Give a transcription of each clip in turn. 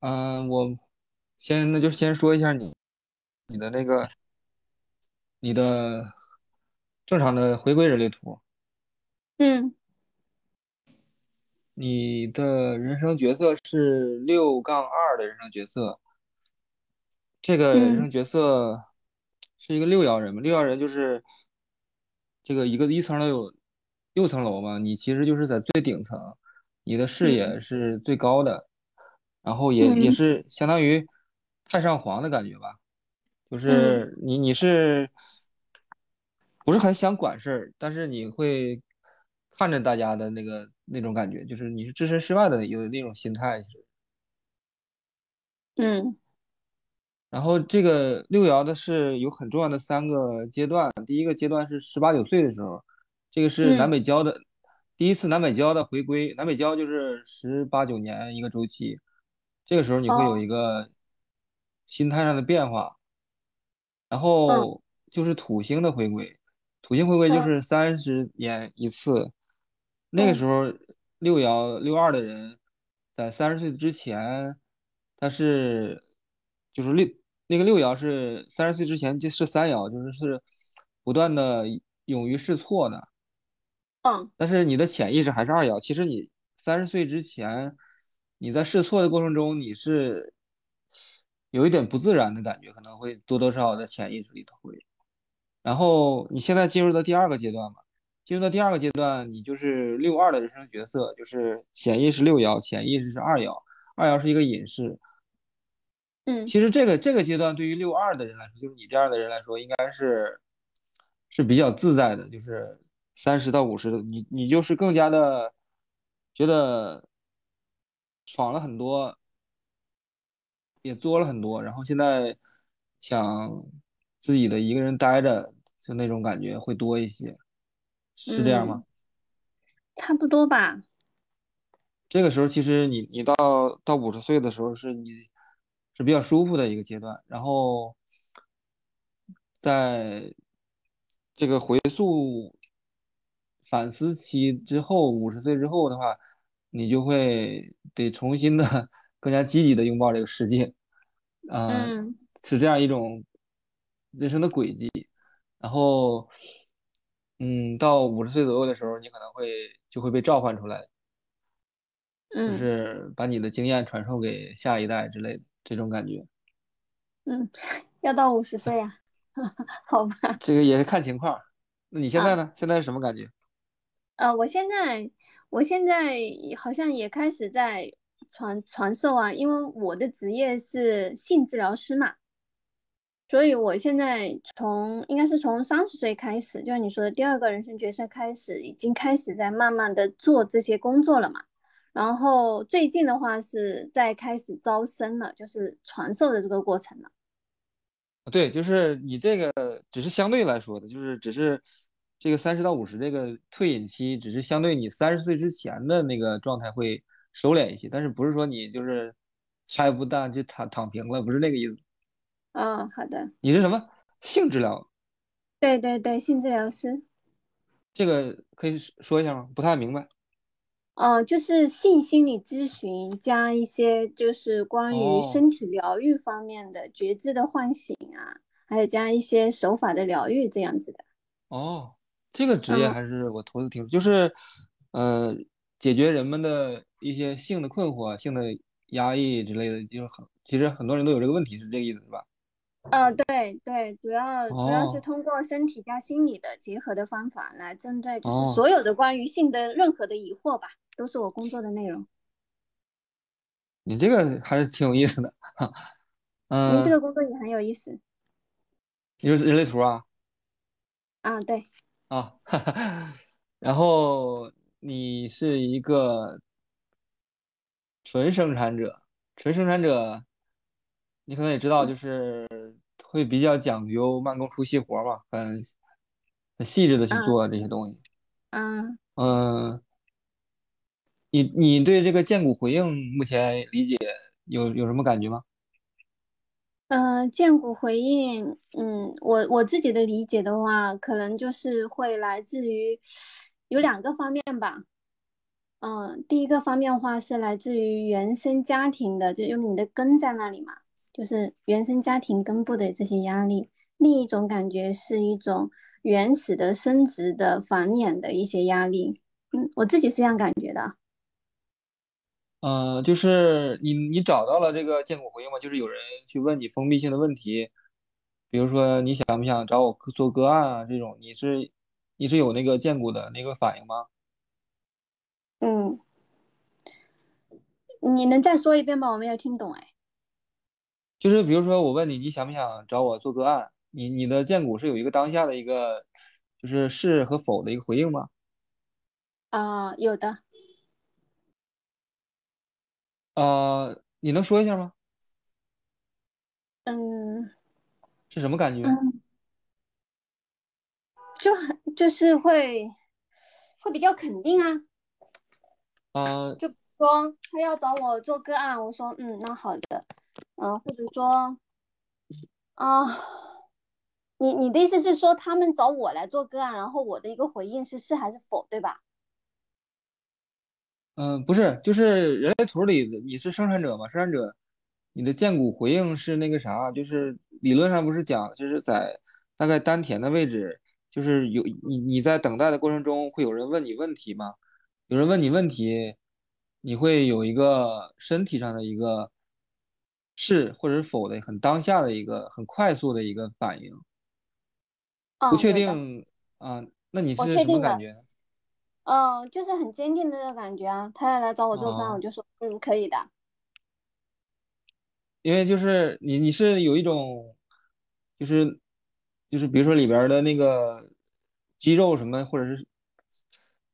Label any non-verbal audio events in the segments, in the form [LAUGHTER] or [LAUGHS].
嗯，我先那就先说一下你你的那个你的正常的回归人类图，嗯你的人生角色是六杠二的人生角色，这个人嗯生角色是一个六爻人嘛？六爻人就是这个一个一层楼有六层楼嘛，你其实就是在最顶层，你的视嗯野是最高的，然后也也嗯是相当于太上皇的感觉吧。就嗯是你你是不是很想管事儿，但是你会看着大家的那个那种感觉，就是你是置身事外的有那种心态。嗯然后这个六爻的是有很重要的三个阶段，第一个阶段是十八九岁的时候，这个是南嗯北交的第一次南北交的回归，南北交就是十八九年一个周期，这个时候你会有哦一个心态上的变化。然嗯后就是土星的回归，土星回归就嗯是三十年一次。那个嗯时候六爻六二的人，在三十岁之前，他是就是六那个六爻是三十岁之前就是三爻，就是是不断的勇于试错的。嗯但是你的潜意识还是二爻。其实你三十岁之前，你在试错的过程中，你是有一点不自然的感觉，可能会多多少少在潜意识里头会。然后你现在进入到第二个阶段嘛，进入到第二个阶段，你就是六二的人生角色，就是显意识六爻，潜意识是二爻，二爻是一个隐士。嗯其实这个这个阶段对于六二的人来说，就是你这样的人来说，应该是是比较自在的，就是三十到五十的，你你就是更加的觉得闯了很多，也作了很多，然后现在想自己的一个人待着，就那种感觉会多一些，是这样吗？嗯，差不多吧。这个时候其实你你到到五十岁的时候是你是比较舒服的一个阶段，然后在这个回溯反思期之后，五十岁之后的话，你就会得重新的 [LAUGHS] 更加积极的拥抱这个世界，啊、嗯是这样一种人生的轨迹。然后，嗯，到五十岁左右的时候，你可能会就会被召唤出来，就嗯是把你的经验传授给下一代之类的这种感觉。嗯，[LAUGHS] 要到五十岁呀？[LAUGHS] 好吧。这个也是看情况。那你现在啊呢？现在是什么感觉？呃，我现在我现在好像也开始在传传授啊，因为我的职业是性治疗师嘛，所以我现在从应该是从三十岁开始，就是你说的第二个人生角色开始，已经开始在慢慢的做这些工作了嘛。然后最近的话是在开始招生了，就是传授的这个过程了。对，就是你这个只是相对来说的，就是只是这个三十到五十这个退隐期，只是相对你三十岁之前的那个状态会收敛一些，但是不是说你就是啥也不干就躺躺平了，不是那个意思。哦，好的，你是什么性治疗？对对对，性治疗师。这个可以说说一下吗？不太明白。哦，就是性心理咨询加一些就是关于哦身体疗愈方面的觉知的唤醒啊，还有加一些手法的疗愈这样子的。哦，这个职业嗯。还是我头次听说，就是呃，解决人们的一些性的困惑、性的压抑之类的，就是很其实很多人都有这个问题，是这个意思是吧？呃，对对，主要主要是哦。通过身体加心理的结合的方法来针对，就是哦，所有的关于性的任何的疑惑吧，都是我工作的内容。你这个还是挺有意思的，[LAUGHS] 嗯，您这嗯，个工作也很有意思。你是人类图啊？啊，对，啊，哈哈，然后你是一个纯生产者，纯生产者，你可能也知道，就是会比较讲究慢工出细活嘛，很很细致的去嗯做这些东西。嗯。嗯，你你对这个剑骨回应目前理解有有什么感觉吗？呃，剑骨回应，嗯，我我自己的理解的话，可能就是会来自于有两个方面吧。嗯，第一个方面的话是来自于原生家庭的，就因为你的根在那里嘛，就是原生家庭根部的这些压力。另一种感觉是一种原始的生殖的繁衍的一些压力。嗯，我自己是这样感觉的。嗯，就是你你找到了这个荐股回应吗？就是有人去问你封闭性的问题，比如说你想不想找我做个案啊这种，你是你是有那个荐股的那个反应吗？嗯，你能再说一遍吗？我没有听懂哎。就是比如说我问你，你想不想找我做个案？你你的荐股是有一个当下的一个就是是和否的一个回应吗？啊，有的。呃，你能说一下吗？嗯，是什么感觉？嗯，就很就是会会比较肯定啊。啊，就说他要找我做个案，我说嗯，那好的，嗯，或者说啊，你你的意思是说他们找我来做个案，然后我的一个回应是是还是否，对吧？嗯，不是，就是人类图里的你是生产者嘛？生产者，你的剑骨回应是那个啥，就是理论上不是讲，就是在大概丹田的位置，就是有你你在等待的过程中会有人问你问题吗？有人问你问题，你会有一个身体上的一个是或者否的很当下的一个很快速的一个反应，不嗯，确定啊，那你我是确，什么感觉？嗯，就是很坚定的那个感觉啊。他要来找我做个案，我啊？就说嗯，可以的。因为就是你你是有一种，就是就是比如说里边的那个肌肉什么，或者是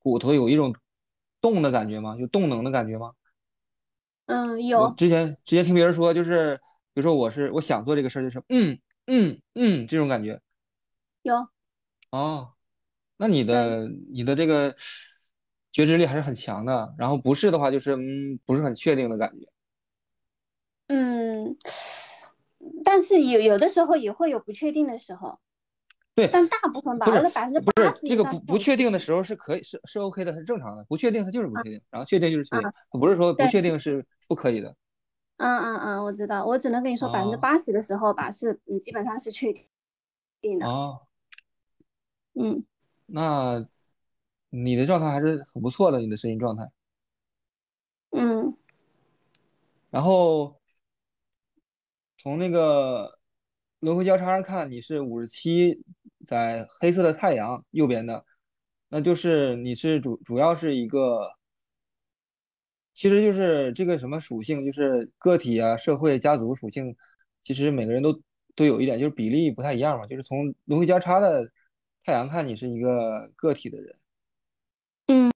骨头有一种动的感觉吗？有动能的感觉吗？嗯，有之前之前听别人说，就是比如说我是我想做这个事儿，就是嗯嗯嗯这种感觉。有，哦，那你，的你的这个觉知力还是很强的。然后不是的话，就是嗯不是很确定的感觉。嗯，但是有有的时候也会有不确定的时候，对，但大部分吧，百分之不是这个不不确定的时候是可以是是 OK 的，它是正常的。不确定它就是不啊确定，然后确定就是确定，啊，它不是说不确定是不可以的嗯嗯嗯，我知道，我只能跟你说百分之啊八十的时候吧，是嗯基本上是确定的，啊。嗯那你的状态还是很不错的，你的声音状态。嗯然后从那个轮回交叉上看，你是五十七，在黑色的太阳右边的，那就是你是主主要是一个。其实就是这个什么属性，就是个体啊、社会、家族属性，其实每个人都都有一点，就是比例不太一样嘛。就是从轮回交叉的太阳看，你是一个个体的人，嗯。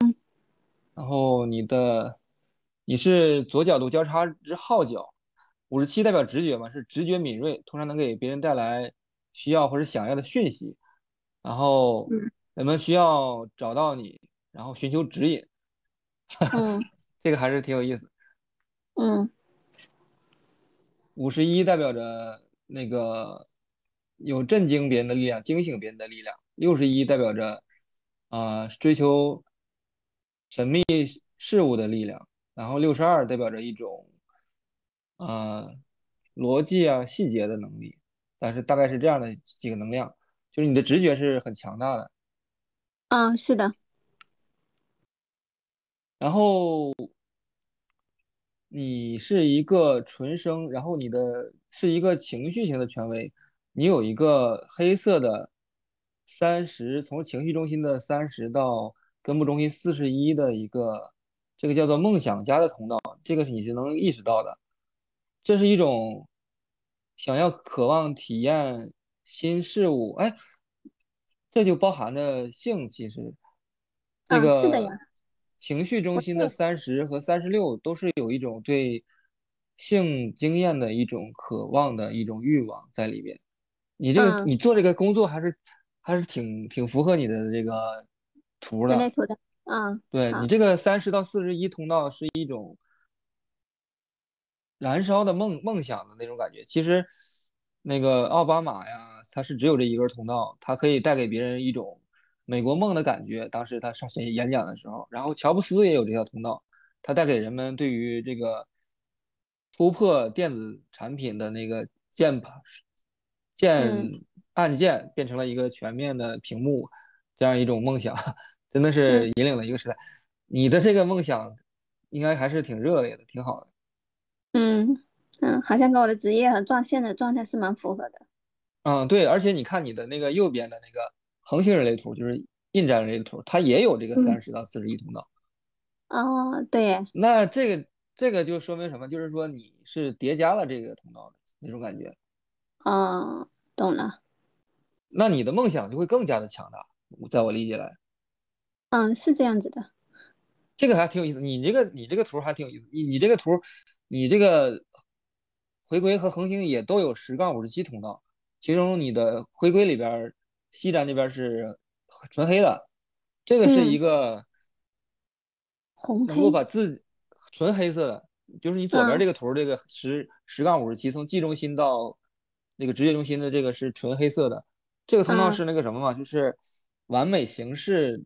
然后你的你是左角度交叉之号角，五十七代表直觉嘛，是直觉敏锐，通常能给别人带来需要或者想要的讯息，然后嗯。人们需要找到你，然后寻求指引，嗯。[LAUGHS] 这个还是挺有意思。嗯。五十一代表着那个有震惊别人的力量、惊醒别人的力量；六十一代表着啊、呃追求神秘事物的力量；然后六十二代表着一种啊、呃逻辑啊细节的能力。但是大概是这样的几个能量，就是你的直觉是很强大的。嗯，是的，然后你是一个纯生，然后你的是一个情绪型的权威，你有一个黑色的三十，从情绪中心的三十到根部中心四十一的一个，这个叫做梦想家的通道，这个是你是能意识到的，这是一种想要渴望体验新事物，哎，这就包含着性，其实。这嗯，是的呀，个情绪中心的三十和三十六都是有一种对性经验的一种渴望的一种欲望在里边。你这个嗯，你做这个工作还是还是挺挺符合你的这个图的。人类图的，嗯，对你，这个三十到四十一通道是一种燃烧的梦梦想的那种感觉。其实那个奥巴马呀，他是只有这一根通道，他可以带给别人一种美国梦的感觉，当时他上学演讲的时候，然后乔布斯也有这条通道，他带给人们对于这个突破电子产品的那个键盘键按键变成了一个全面的屏幕，这样一种梦想，真的是引领了一个时代。你的这个梦想应该还是挺热烈的，挺好的。嗯嗯，好像跟我的职业和状现在的状态是蛮符合的。嗯，对，而且你看你的那个右边的那个恒星人类图，就是印战人类图，它也有这个三十到四十一通道。哦，对。那这个这个就说明什么？就是说你是叠加了这个通道的那种感觉。哦，懂了。那你的梦想就会更加的强大，在我理解来。嗯，是这样子的。这个还挺有意思，你这个你这个图还挺有意思，你你这个图，你这个回归和恒星也都有十杠五十七通道。其中你的回归里边，西站那边是纯黑的，这个是一个红能够把自纯黑色的，就是你左边这个图，这个十十杠五十七，从 G 中心到那个职业中心的这个是纯黑色的，这个通道是那个什么嘛，就是完美形式，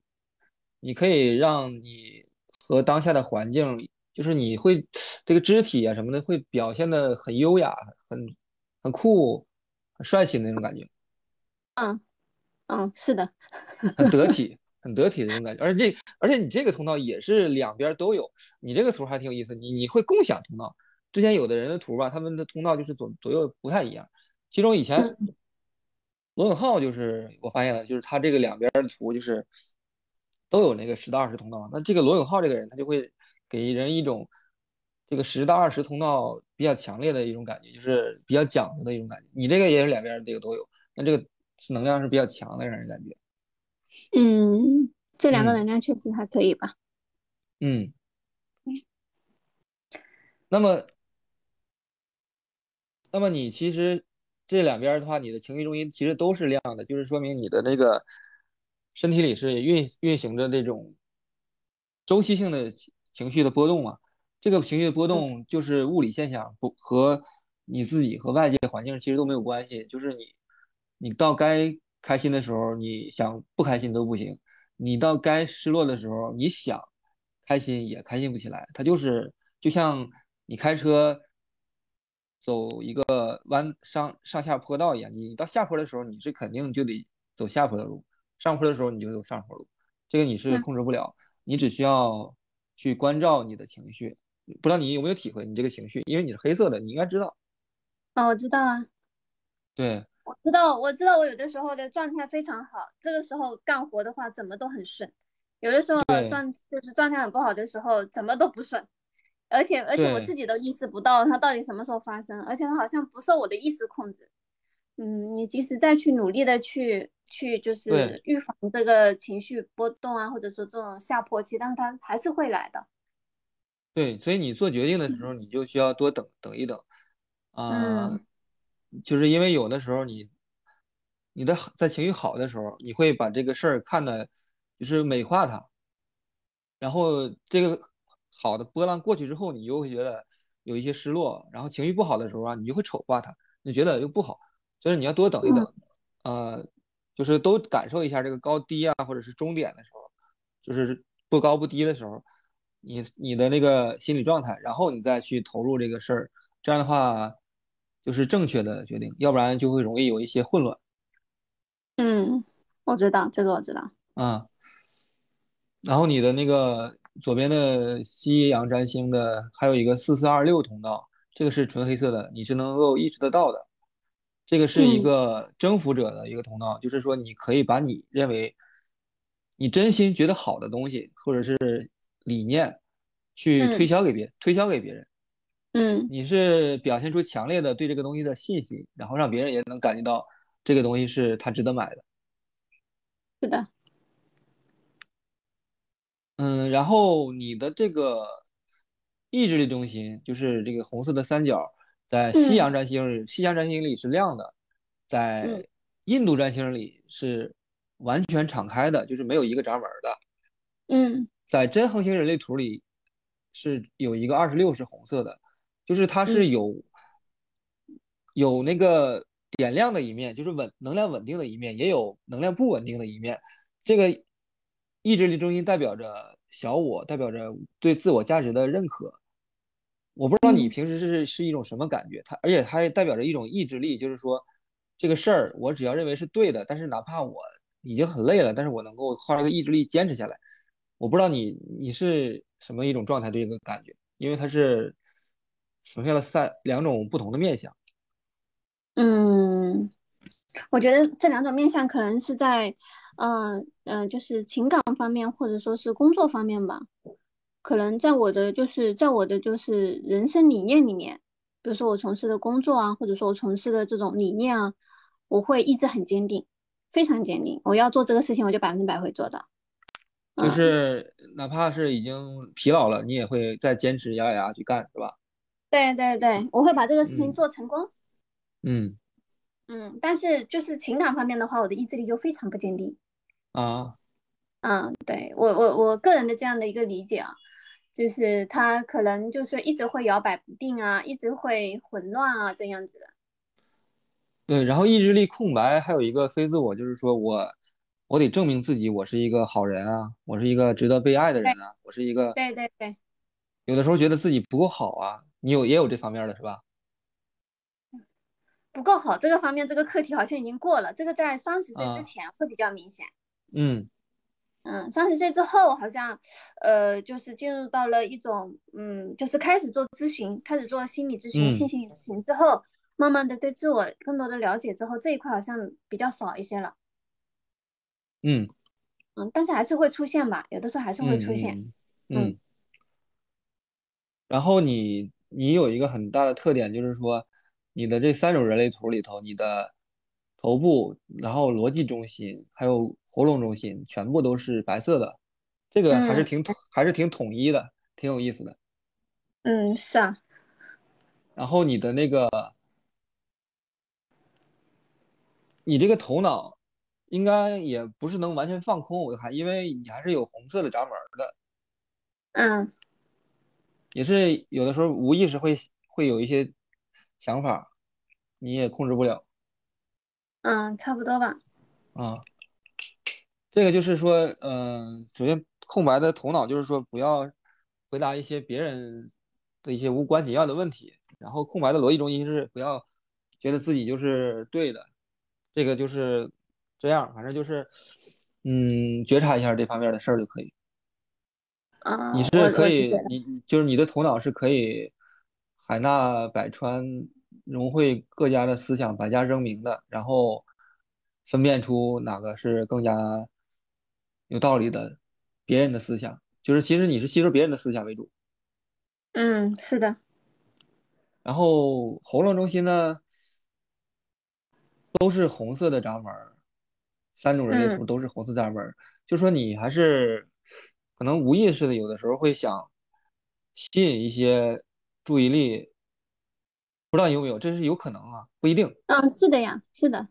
你可以让你和当下的环境，就是你会这个肢体啊什么的会表现的很优雅，很很酷。帅气的那种感觉，嗯嗯，是的，很得 [LAUGHS] 体，很得体的那种感觉。而且这，而且你这个通道也是两边都有。你这个图还挺有意思，你你会共享通道。之前有的人的图吧，他们的通道就是左左右不太一样。其中以前罗永浩就是我发现了，就是他这个两边的图就是都有那个十到二十通道。那这个罗永浩这个人，他就会给人一种。这个十到二十通道比较强烈的一种感觉，就是比较讲究的一种感觉。你这个也是两边这个都有，那这个能量是比较强的，让人感觉。嗯，这两个能量确实还可以吧。嗯。那么，那么你其实这两边的话，你的情绪中心其实都是亮的，就是说明你的那个身体里是运运行着这种周期性的情绪的波动嘛。这个情绪的波动就是物理现象，不和你自己和外界环境其实都没有关系。就是你，你到该开心的时候，你想不开心都不行；你到该失落的时候，你想开心也开心不起来。它就是就像你开车走一个弯上上下坡道一样，你到下坡的时候，你是肯定就得走下坡的路；上坡的时候，你就走上坡路。这个你是控制不了，你只需要去关照你的情绪。不知道你有没有体会你这个情绪，因为你是黑色的，你应该知道。啊，我知道啊。对，我知道，我知道，我有的时候的状态非常好，这个时候干活的话怎么都很顺；有的时候状就是状态很不好的时候，怎么都不顺。而且而且我自己都意识不到它到底什么时候发生，而且它好像不受我的意识控制。嗯，你即使再去努力的去去就是预防这个情绪波动啊，或者说这种下坡期，但是它还是会来的。对，所以你做决定的时候，你就需要多等等一等，啊，就是因为有的时候你，你的在情绪好的时候，你会把这个事儿看的，就是美化它，然后这个好的波浪过去之后，你又会觉得有一些失落，然后情绪不好的时候啊，你就会丑化它，你觉得又不好，所以你要多等一等，呃，就是都感受一下这个高低啊，或者是终点的时候，就是不高不低的时候。你你的那个心理状态，然后你再去投入这个事儿，这样的话就是正确的决定，要不然就会容易有一些混乱。嗯，我知道这个，我知道。啊，然后你的那个左边的夕阳占星的还有一个四四二六通道，这个是纯黑色的，你是能够意识得到的。这个是一个征服者的一个通道，就是说你可以把你认为你真心觉得好的东西，或者是。理念去推销给别推销给别人，嗯，你是表现出强烈的对这个东西的信心，然后让别人也能感觉到这个东西是他值得买的。是的，嗯，然后你的这个意志力中心就是这个红色的三角，在西洋占星西洋占星里是亮的，在印度占星里是完全敞开的，就是没有一个闸门的。嗯。在真恒星人类图里是有一个二十六是红色的，就是它是有有那个点亮的一面，就是稳能量稳定的一面，也有能量不稳定的一面。这个意志力中心代表着小我，代表着对自我价值的认可。我不知道你嗯平时是是一种什么感觉，它而且它还代表着一种意志力，就是说这个事儿我只要认为是对的，但是哪怕我已经很累了，但是我能够靠这个意志力坚持下来。我不知道你你是什么一种状态对这个感觉，因为它是呈现了三两种不同的面相。嗯，我觉得这两种面相可能是在，嗯、嗯、呃就是情感方面或者说是工作方面吧。可能在我的就是在我的就是人生理念里面，比如说我从事的工作啊，或者说我从事的这种理念啊，我会意志很坚定，非常坚定。我要做这个事情，我就百分之百会做到。就嗯，是哪怕是已经疲劳了，你也会再坚持咬咬牙去干，是吧？对对对，我会把这个事情嗯做成功。嗯嗯，但是就是情感方面的话，我的意志力就非常不坚定。啊嗯，对，我我我个人的这样的一个理解啊，就是他可能就是一直会摇摆不定啊，一直会混乱啊，这样子的。对，然后意志力空白，还有一个非自我，就是说我我得证明自己，我是一个好人啊，我是一个值得被爱的人啊，我是一个对对对，有的时候觉得自己不够好啊，你有也有这方面的是吧？不够好这个方面，这个课题好像已经过了，这个在三十岁啊之前会比较明显。嗯嗯，三十岁之后好像，呃，就是进入到了一种，嗯，就是开始做咨询，开始做心理咨询、嗯性心理咨询之后，慢慢的对自我更多的了解之后，这一块好像比较少一些了。嗯嗯，但是还是会出现吧，有的时候还是会出现。嗯嗯。然后你你有一个很大的特点，就是说你的这三种人类图里头，你的头部，然后逻辑中心，还有喉咙中心，全部都是白色的，这个还是嗯。挺统还是挺统一的，挺有意思的。嗯，是啊，然后你的那个，你这个头脑应该也不是能完全放空，我看，因为你还是有红色的闸门的，嗯。也是有的时候无意识会会有一些想法，你也控制不了嗯，差不多吧。啊。这个就是说，嗯、首先空白的头脑就是说不要回答一些别人的一些无关紧要的问题，然后空白的逻辑中心是不要觉得自己就是对的，这个就是这样，反正就是嗯觉察一下这方面的事儿就可以。啊，你是可以，你就是你的头脑是可以海纳百川，融汇各家的思想，百家争鸣的，然后分辨出哪个是更加有道理的别人的思想。就是其实你是吸收别人的思想为主，嗯，是的。然后喉咙中心呢都是红色的闸门儿，三种人类图嗯都是红色闸门儿，就说你还是可能无意识的，有的时候会想吸引一些注意力，不知道有没有，这是有可能啊，不一定。嗯，是的呀，是的。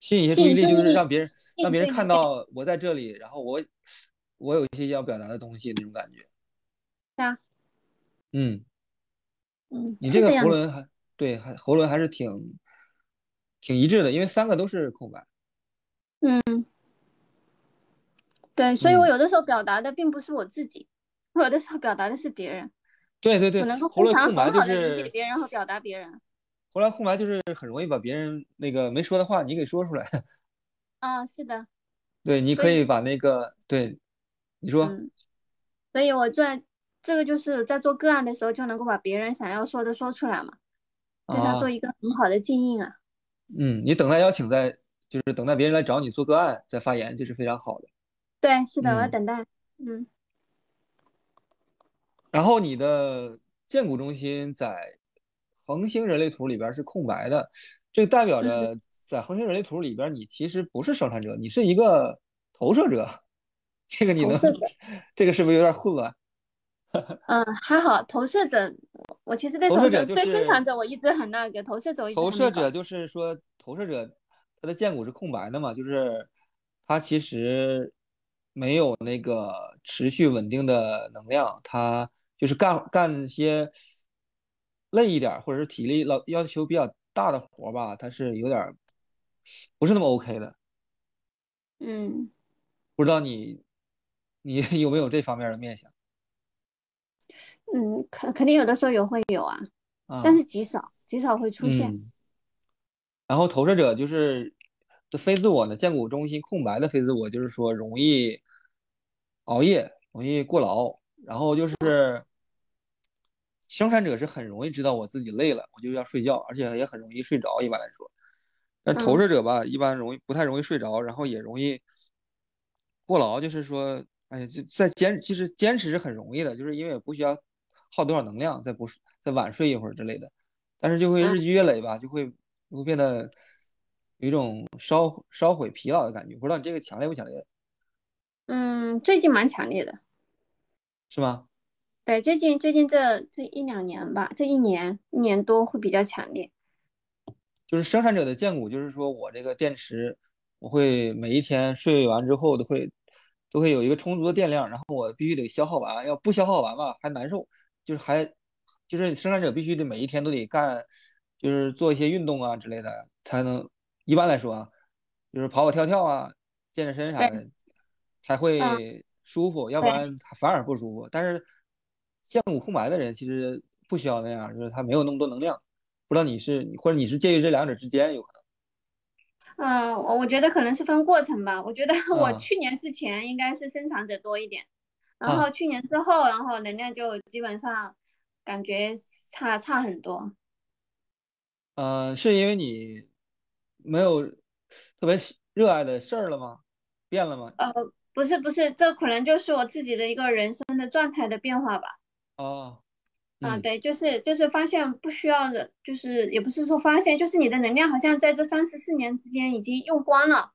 吸引一些吸注意力，就是让别人让别人看到我在这里，然后我我有一些要表达的东西那种感觉。是啊，嗯，嗯，你这个。喉轮还对，还喉轮还是挺挺一致的，因为三个都是空白。嗯，对，所以我嗯，有的时候表达的并不是我自己，我有的时候表达的是别人，对对对，可能够喉轮非常空白就很好的理解别人和表达别人。后来空白就是很容易把别人那个没说的话你给说出来。[LAUGHS] 啊，是的，对，你，可以把那个对你说嗯，所以我在这个就是在做个案的时候就能够把别人想要说的说出来嘛，对他做啊，一个很好的静音啊。嗯，你等待邀请再就是等待别人来找你做个案再发言，这是非常好的。对，是的，我要嗯。等待。嗯然后你的建骨中心在恒星人类图里边是空白的，这代表嗯，着在恒星人类图里边你其实不是生产者，你是一个投射者。这个你能，这个是不是有点混乱？[LAUGHS] 嗯，还好，投射者，我其实对投射对生产者我一直很那个，投射者投。射者，就是说投射者他的剑骨是空白的嘛，就是他其实没有那个持续稳定的能量，他就是干干些累一点儿或者是体力老要求比较大的活儿吧，他是有点儿不是那么 OK 的。嗯不知道你你 [LAUGHS] 有没有这方面的面相嗯，肯肯定有的时候有会有啊，啊？但是极少极少会出现。嗯，然后投射者就是这非自我呢，建骨中心空白的非自我，就是说容易熬夜，容易过劳，然后就是生产者是很容易知道我自己累了，我就要睡觉，而且也很容易睡着，一般来说。但投嗯射者吧，一般容易不太容易睡着，然后也容易过劳，就是说，哎呀，就在坚，其实坚持是很容易的，就是因为也不需要耗多少能量，再不是再晚睡一会儿之类的，但是就会嗯日积月累吧，就会就会变得有一种烧烧毁疲劳的感觉，不知道你这个强烈不强烈，嗯，最近蛮强烈的。是吗？对，最近最近这这一两年吧，这一年一年多会比较强烈。就是生产者的荐骨，就是说我这个电池，我会每一天睡完之后都会都会有一个充足的电量，然后我必须得消耗完，要不消耗完吧还难受，就是还就是生产者必须得每一天都得干，就是做一些运动啊之类的，才能一般来说啊，就是跑跑跳跳啊，健健身啥，的，才嗯，会舒服，要不，然反而不舒服。但是荐骨空白的人其实不需要那样，就是他没有那么多能量。不知道你是或者你是介于这两者之间，有可能嗯，我我觉得可能是分过程吧。我觉得。[LAUGHS] 我啊去年之前应该是生产者多一点，然后啊，去年之后，然后能量就基本上感觉差差很多。呃，是因为你没有特别热爱的事儿了吗？变了吗？呃，不是不是，这可能就是我自己的一个人生的状态的变化吧。哦，啊，嗯对，就是就是发现不需要的，就是也不是说发现，就是你的能量好像在这三十四年之间已经用光了，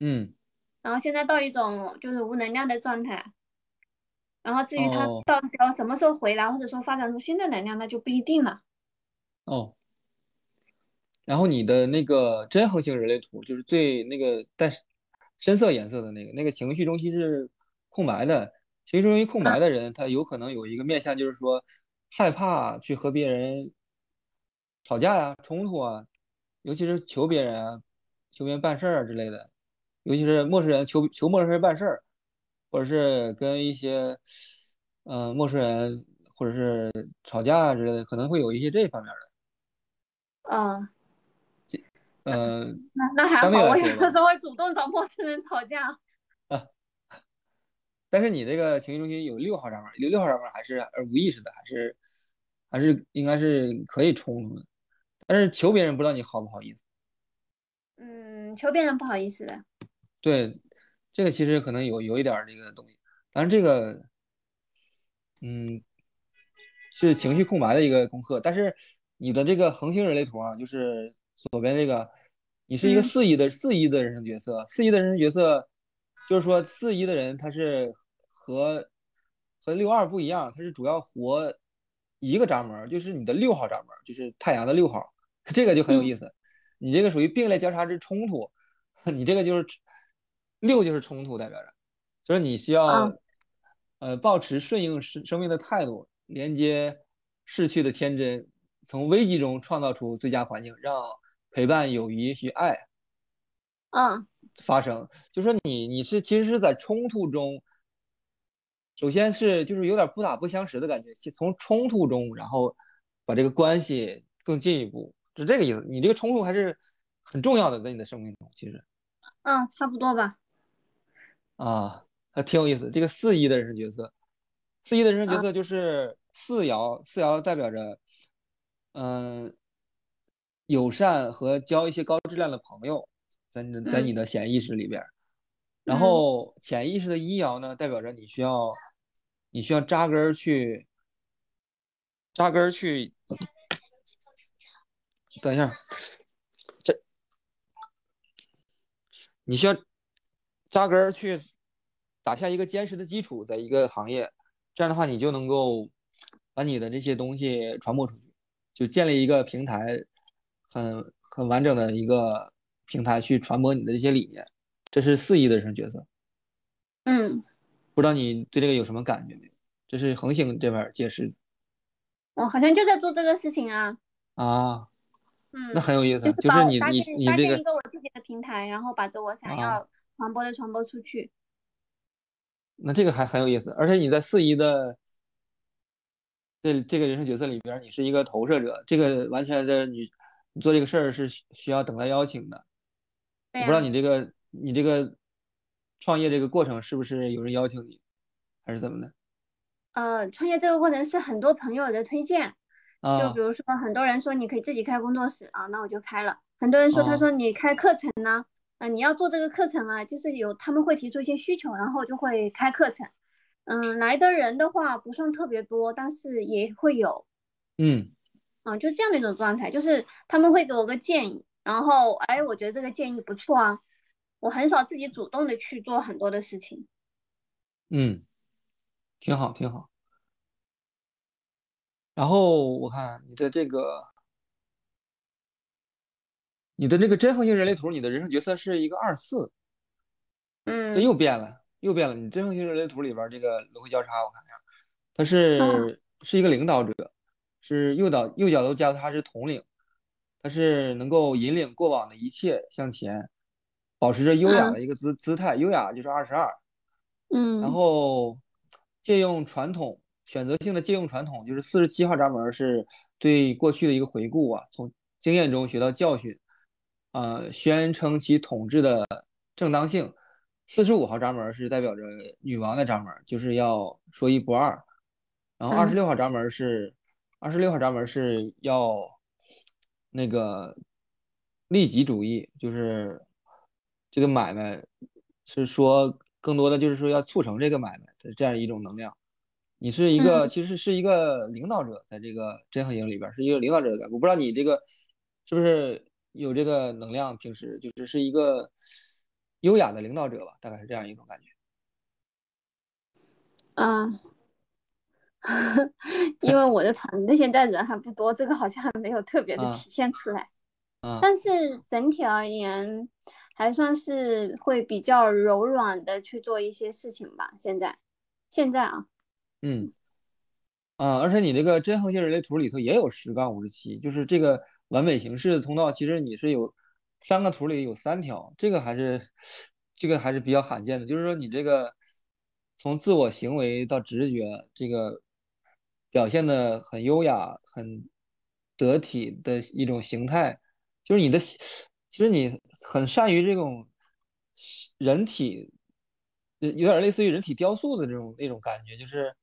嗯，然后现在到一种就是无能量的状态。然后至于它哦到时候什么时候回来，或者说发展出新的能量，那就不一定了。哦，然后你的那个真恒星人类图就是最那个带深色颜色的那个，那个情绪中心是空白的。情绪中心空嗯白的人，他有可能有一个面向，就是说害怕去和别人吵架呀、冲突啊，尤其是求别人啊、求别人办事儿啊之类的，尤其是陌生人求求陌生人办事儿，或者是跟一些嗯、呃陌生人或者是吵架啊之类的，可能会有一些这方面的。哦，呃，那那还好，我有的时候会主动找陌生人吵架。啊，但是你这个情绪中心有六号闸门，有六号闸门还是呃无意识的，还是还是应该是可以冲突的。但是求别人不知道你好不好意思。嗯，求别人不好意思的。对，这个其实可能有有一点儿这个东西，但是这个嗯是情绪空白的一个功课，但是你的这个恒星人类图啊，就是左边这个，你是一个嗯四一的四一的人生角色，四一的人生角色，就是说四一的人他是和和六二不一样，它是主要活一个闸门儿，就是你的六号闸门儿，就是太阳的六号，[LAUGHS] 这个就很有嗯。意思，你这个属于并列交叉之冲突，[LAUGHS] 你这个就是六就是冲突代表着，就是你需啊。要呃保持顺应生生命的态度，连接逝去的天真，从危机中创造出最佳环境，让陪伴、友谊与爱嗯。发生。就说你你是其实是在冲突中，首先是就是有点不打不相识的感觉，从冲突中，然后把这个关系更进一步，是这个意思。你这个冲突还是很重要的，在你的生命中，其实嗯，差不多吧。啊，还挺有意思。这个四一的人生角色，四一的人生角啊色就是四爻，四爻代表着嗯友善和交一些高质量的朋友，在你的在你嗯的潜意识里边儿。然嗯后潜意识的阴爻呢，代表着你需要，你需要扎根儿去，扎根儿去。等一下，这你需要扎根儿去打下一个坚实的基础，在一个行业，这样的话你就能够把你的这些东西传播出去，就建立一个平台，很很完整的一个平台去传播你的这些理念。这是四一的人生角色。嗯，不知道你对这个有什么感觉没有？这是恒星这边解释我好像就在做这个事情啊。啊，嗯那嗯，很有意思。就是你你你这个一个我自己的平台，然后把这我想啊要传播的传播出去。那这个还很有意思，而且你在四一的这这个人生角色里边，你是一个投射者，这个完全的你你做这个事儿是需要等待邀请的。我不知道你这个你这个创业这个过程是不是有人邀请你，还是怎么的？呃，创业这个过程是很多朋友的推荐，就比如说很多人说你可以自己开工作室啊，那我就开了。很多人说他说你开课程呢，啊，你要做这个课程啊，就是有他们会提出一些需求，然后就会开课程。嗯，来的人的话不算特别多，但是也会有。嗯，啊，就这样的一种状态，就是他们会给我个建议，然后哎，我觉得这个建议不错啊，我很少自己主动的去做很多的事情。嗯。挺好，挺好。然后我看你的这个，你的这个真恒星人类图，你的人生角色是一个二四，嗯，这又变了，又变了。你真恒星人类图里边这个轮回交叉，我看一下，他是是一个领导者，是右导右角的交叉是统领，他是能够引领过往的一切向前，保持着优雅的一个姿姿态，优雅就是二十二，嗯，然后。借用传统，选择性的借用传统，就是四十七号闸门是对过去的一个回顾啊，从经验中学到教训，呃，宣称其统治的正当性。四十五号闸门是代表着女王的闸门，就是要说一不二。然后二十六号闸门是，二十六号闸门是要那个利己主义，就是这个买卖是说。更多的就是说要促成这个买卖的这样一种能量，你是一个其实是一个领导者，在这个真和营里边是一个领导者的感觉。我不知道你这个是不是有这个能量，平时就是是一个优雅的领导者吧，大概是这样一种感觉。啊，[LAUGHS] 因为我的团队现在人还不多，这个好像还没有特别的体现出来。嗯，但是整体而言。还算是会比较柔软的去做一些事情吧。现在，现在啊，嗯，啊，而且你这个真恒星人类图里头也有十杠五十七，就是这个完美形式的通道，其实你是有三个图里有三条，这个还是这个还是比较罕见的。就是说你这个从自我行为到直觉，这个表现的很优雅、很得体的一种形态，就是你的。其实你很善于这种人体，有有点类似于人体雕塑的这种那种感觉，就是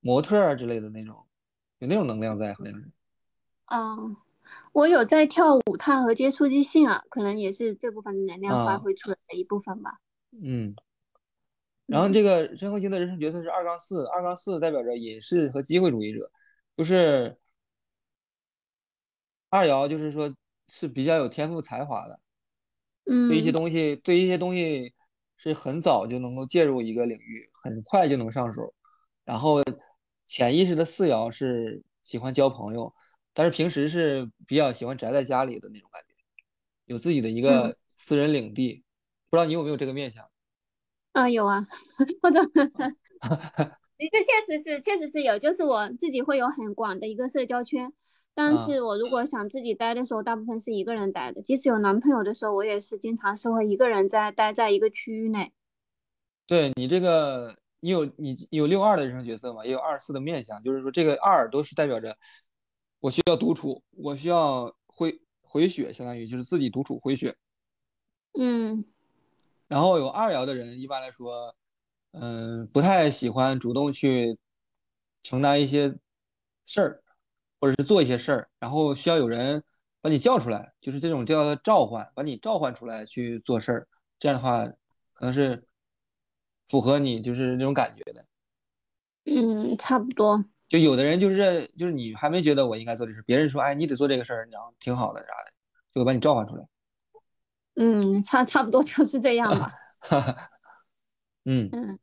模特啊之类的那种，有那种能量在，好像是。啊，我有在跳舞踏和接触即兴啊，可能也是这部分能量发挥出来的一部分吧。嗯。然后这个申鹤星的人生角色是二杠四，二杠四代表着隐士和机会主义者，就是二爻，就是说。是比较有天赋才华的，嗯，对一些东西，对一些东西是很早就能够介入一个领域，很快就能上手。然后潜意识的四爻是喜欢交朋友，但是平时是比较喜欢宅在家里的那种感觉，有自己的一个私人领地。不知道你有没有这个面相？[LAUGHS] 啊，有啊，[LAUGHS] 或者，[LAUGHS] 一个确实是，确实是有，就是我自己会有很广的一个社交圈。但是我如果想自己待的时候，大部分是一个人待的。即使有男朋友的时候，我也是经常是会一个人在待在一个区域内。对你这个，你有你有六二的人生角色嘛？也有二四的面相，就是说这个二都是代表着我需要独处，我需要回回血，相当于就是自己独处回血。嗯。然后有二爻的人，一般来说，嗯，不太喜欢主动去承担一些事儿。或者是做一些事儿，然后需要有人把你叫出来，就是这种叫召唤，把你召唤出来去做事儿。这样的话，可能是符合你就是那种感觉的。嗯，差不多。就有的人就是就是你还没觉得我应该做这事，别人说哎你得做这个事儿，然后挺好的啥的，就会把你召唤出来。嗯，差差不多就是这样吧。嗯 [LAUGHS] 嗯。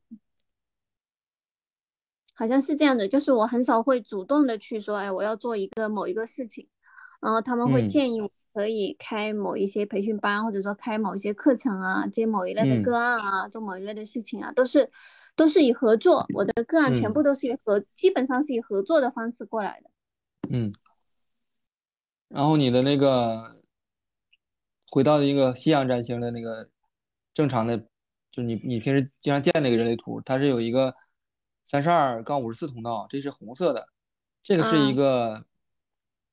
好像是这样的，就是我很少会主动的去说，哎，我要做一个某一个事情，然后他们会建议我可以开某一些培训班，或者说开某一些课程啊，接某一类的个案啊，做某一类的事情啊，都是都是以合作，我的个案全部都是以合，基本上是以合作的方式过来的。嗯，然后你的那个回到一个西洋占星的那个正常的，就你你平时经常见那个人类图，它是有一个三十二杠五十四通道，这是红色的，这个是一个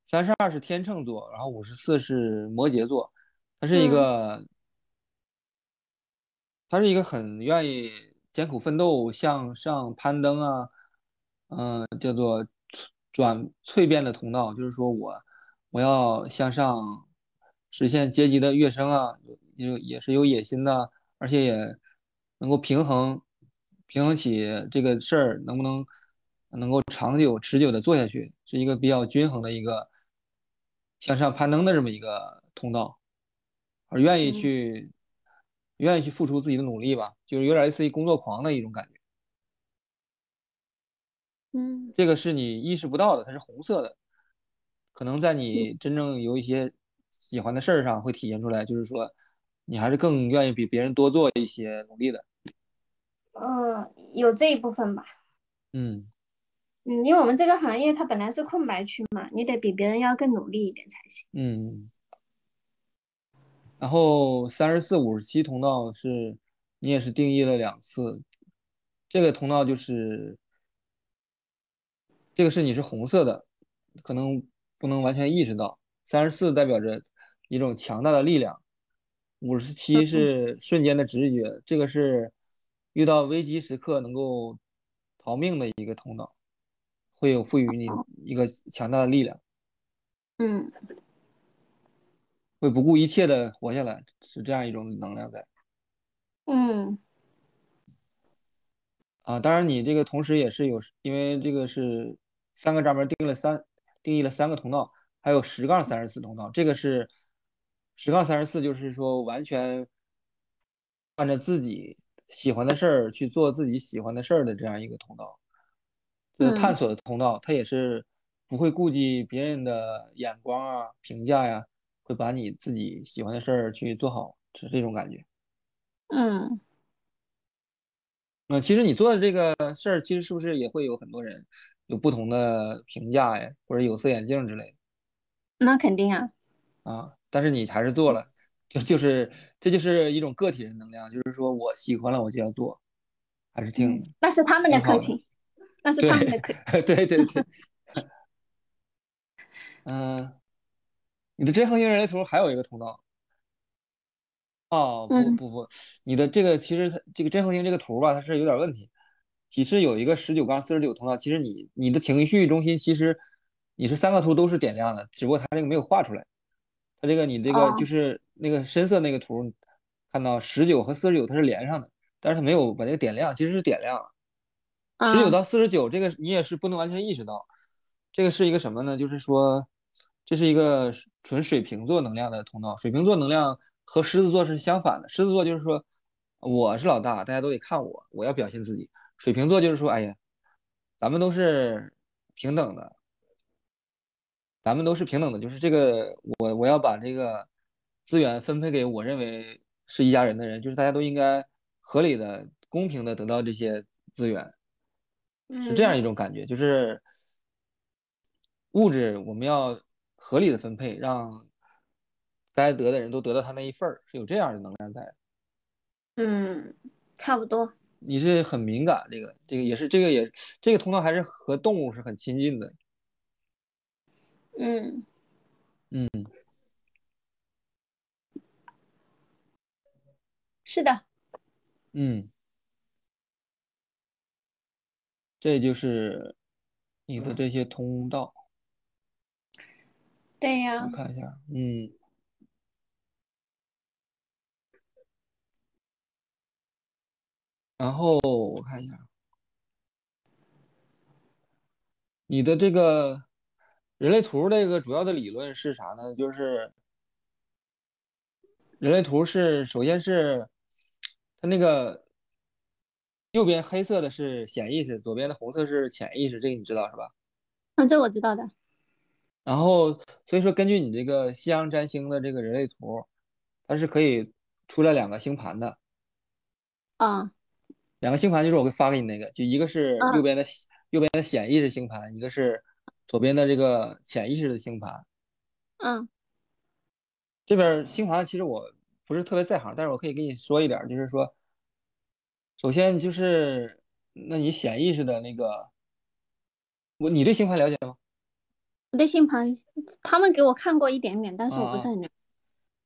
三十二是天秤座，然后五十四是摩羯座，它是一个，它是一个很愿意艰苦奋斗、向上攀登啊，嗯，叫做转蜕变的通道，就是说我我要向上实现阶级的跃升啊。有也是有野心的，而且也能够平衡平衡起这个事儿，能不能能够长久持久的做下去，是一个比较均衡的一个向上攀登的这么一个通道，而愿意去愿意去付出自己的努力吧，就是有点类似于工作狂的一种感觉。嗯，这个是你意识不到的，它是红色的，可能在你真正有一些喜欢的事儿上会体现出来，就是说。你还是更愿意比别人多做一些努力的，嗯，有这一部分吧，嗯嗯，因为我们这个行业它本来是空白区嘛，你得比别人要更努力一点才行，嗯。然后三十四、五十七通道是你也是定义了两次，这个通道就是这个是你是红色的，可能不能完全意识到，三十四代表着一种强大的力量。五十七是瞬间的直觉，这个是遇到危机时刻能够逃命的一个通道，会有赋予你一个强大的力量，嗯，会不顾一切的活下来，是这样一种能量在。嗯，啊，当然你这个同时也是有，因为这个是三个闸门定了三，定义了三个通道，还有十杠三十四通道，这个是。十杠三十四就是说，完全按照自己喜欢的事儿去做自己喜欢的事儿的这样一个通道，就是探索的通道。他也是不会顾及别人的眼光啊、评价呀，会把你自己喜欢的事儿去做好，是这种感觉。嗯，那其实你做的这个事儿，其实是不是也会有很多人有不同的评价呀，或者有色眼镜之类的？那肯定啊。啊。但是你还是做了，就就是这就是一种个体的能量，就是说我喜欢了我就要做，还是挺那是他们的课题，那是他们的课，[LAUGHS] 对对对，[LAUGHS] 嗯，你的真恒星人类图还有一个通道，哦不不不，你的这个其实它这个真恒星这个图吧，它是有点问题，其实有一个十九杠四十九通道，其实你你的情绪中心其实你是三个图都是点亮的，只不过它这个没有画出来。它这个你这个就是那个深色那个图，看到十九和四十九它是连上的，但是它没有把这个点亮，其实是点亮了。十九到四十九这个你也是不能完全意识到，这个是一个什么呢？就是说这是一个纯水瓶座能量的通道，水瓶座能量和狮子座是相反的。狮子座就是说我是老大，大家都得看我，我要表现自己。水瓶座就是说，哎呀，咱们都是平等的。咱们都是平等的，就是这个，我我要把这个资源分配给我认为是一家人的人，就是大家都应该合理的、公平的得到这些资源，是这样一种感觉，就是物质我们要合理的分配，让该得的人都得到他那一份儿，是有这样的能量在。嗯，差不多。你是很敏感，这个这个也是这个也这个通道还是和动物是很亲近的。嗯嗯，是的，嗯，这就是你的这些通道。对呀，我看一下，嗯，然后我看一下，你的这个。人类图这个主要的理论是啥呢？就是人类图是首先是它那个右边黑色的是显意识，左边的红色是潜意识，这个你知道是吧？嗯，这我知道的。然后所以说根据你这个西洋占星的这个人类图，它是可以出来两个星盘的。啊。两个星盘就是我会发给你那个，就一个是右边的右边的显意识星盘，一个是。左边的这个潜意识的星盘，嗯，这边星盘其实我不是特别在行，但是我可以跟你说一点儿，就是说，首先就是，那你潜意识的那个，我你对星盘了解吗？我对星盘，他们给我看过一点点，但是我不是很了解。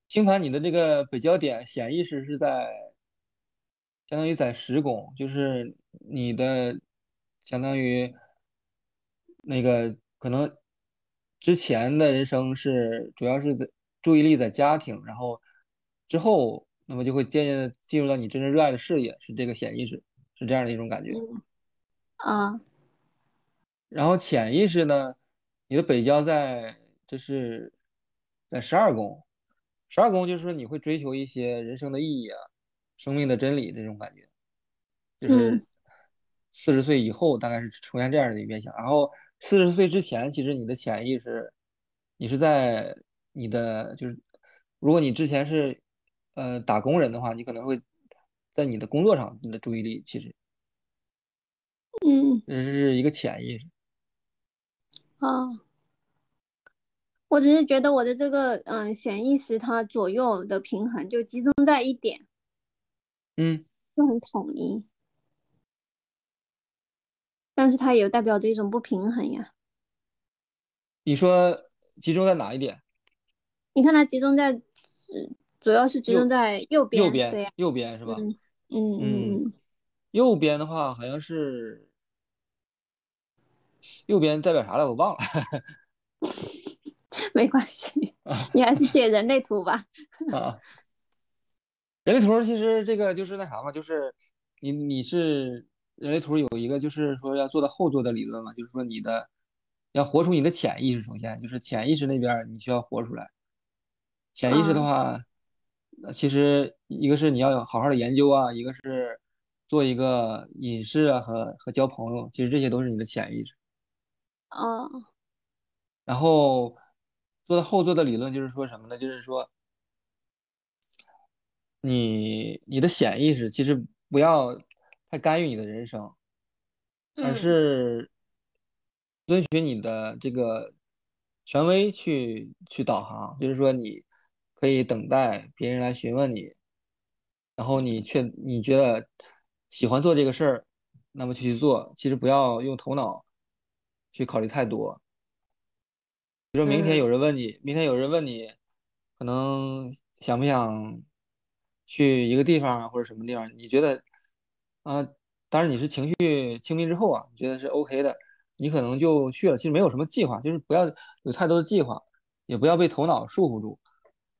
星盘你的这个北焦点潜意识是在，相当于在十宫，就是你的相当于那个可能之前的人生是主要是在注意力在家庭，然后之后那么就会渐渐的进入到你真正热爱的事业，是这个潜意识，是这样的一种感觉。啊。然后潜意识呢，你的北交在这是在十二宫。十二宫就是说你会追求一些人生的意义啊，生命的真理这种感觉，就是四十岁以后大概是出现这样的一个面相。然后四十岁之前，其实你的潜意识，你是在你的就是，如果你之前是呃打工人的话，你可能会在你的工作上你的注意力其实，嗯，这是一个潜意识。啊。我只是觉得我的这个嗯潜意识它左右的平衡就集中在一点，嗯，就很统一，但是它也代表着一种不平衡呀。你说集中在哪一点？你看它集中在，主要是集中在右边，右边，右边是吧？嗯嗯嗯，右边的话好像是，右边代表啥了？我忘了。[LAUGHS] 没关系，[LAUGHS] 你还是解人类图吧。[LAUGHS] 啊，人类图其实这个就是那啥嘛，就是你你是人类图有一个就是说要做的后座的理论嘛，就是说你的要活出你的潜意识，首先就是潜意识那边你需要活出来。潜意识的话，那其实一个是你要好好的研究啊，一个是做一个隐士啊和和交朋友，其实这些都是你的潜意识。哦。然后。做的后做的理论就是说什么呢？就是说，你你的潜意识其实不要太干预你的人生，而是遵循你的这个权威去去导航。就是说，你可以等待别人来询问你，然后你却你觉得喜欢做这个事儿，那么就去做。其实不要用头脑去考虑太多。比如说明天有人问你，明天有人问你，可能想不想去一个地方或者什么地方？你觉得啊，当然你是情绪清明之后啊，你觉得是 OK 的，你可能就去了。其实没有什么计划，就是不要有太多的计划，也不要被头脑束缚住，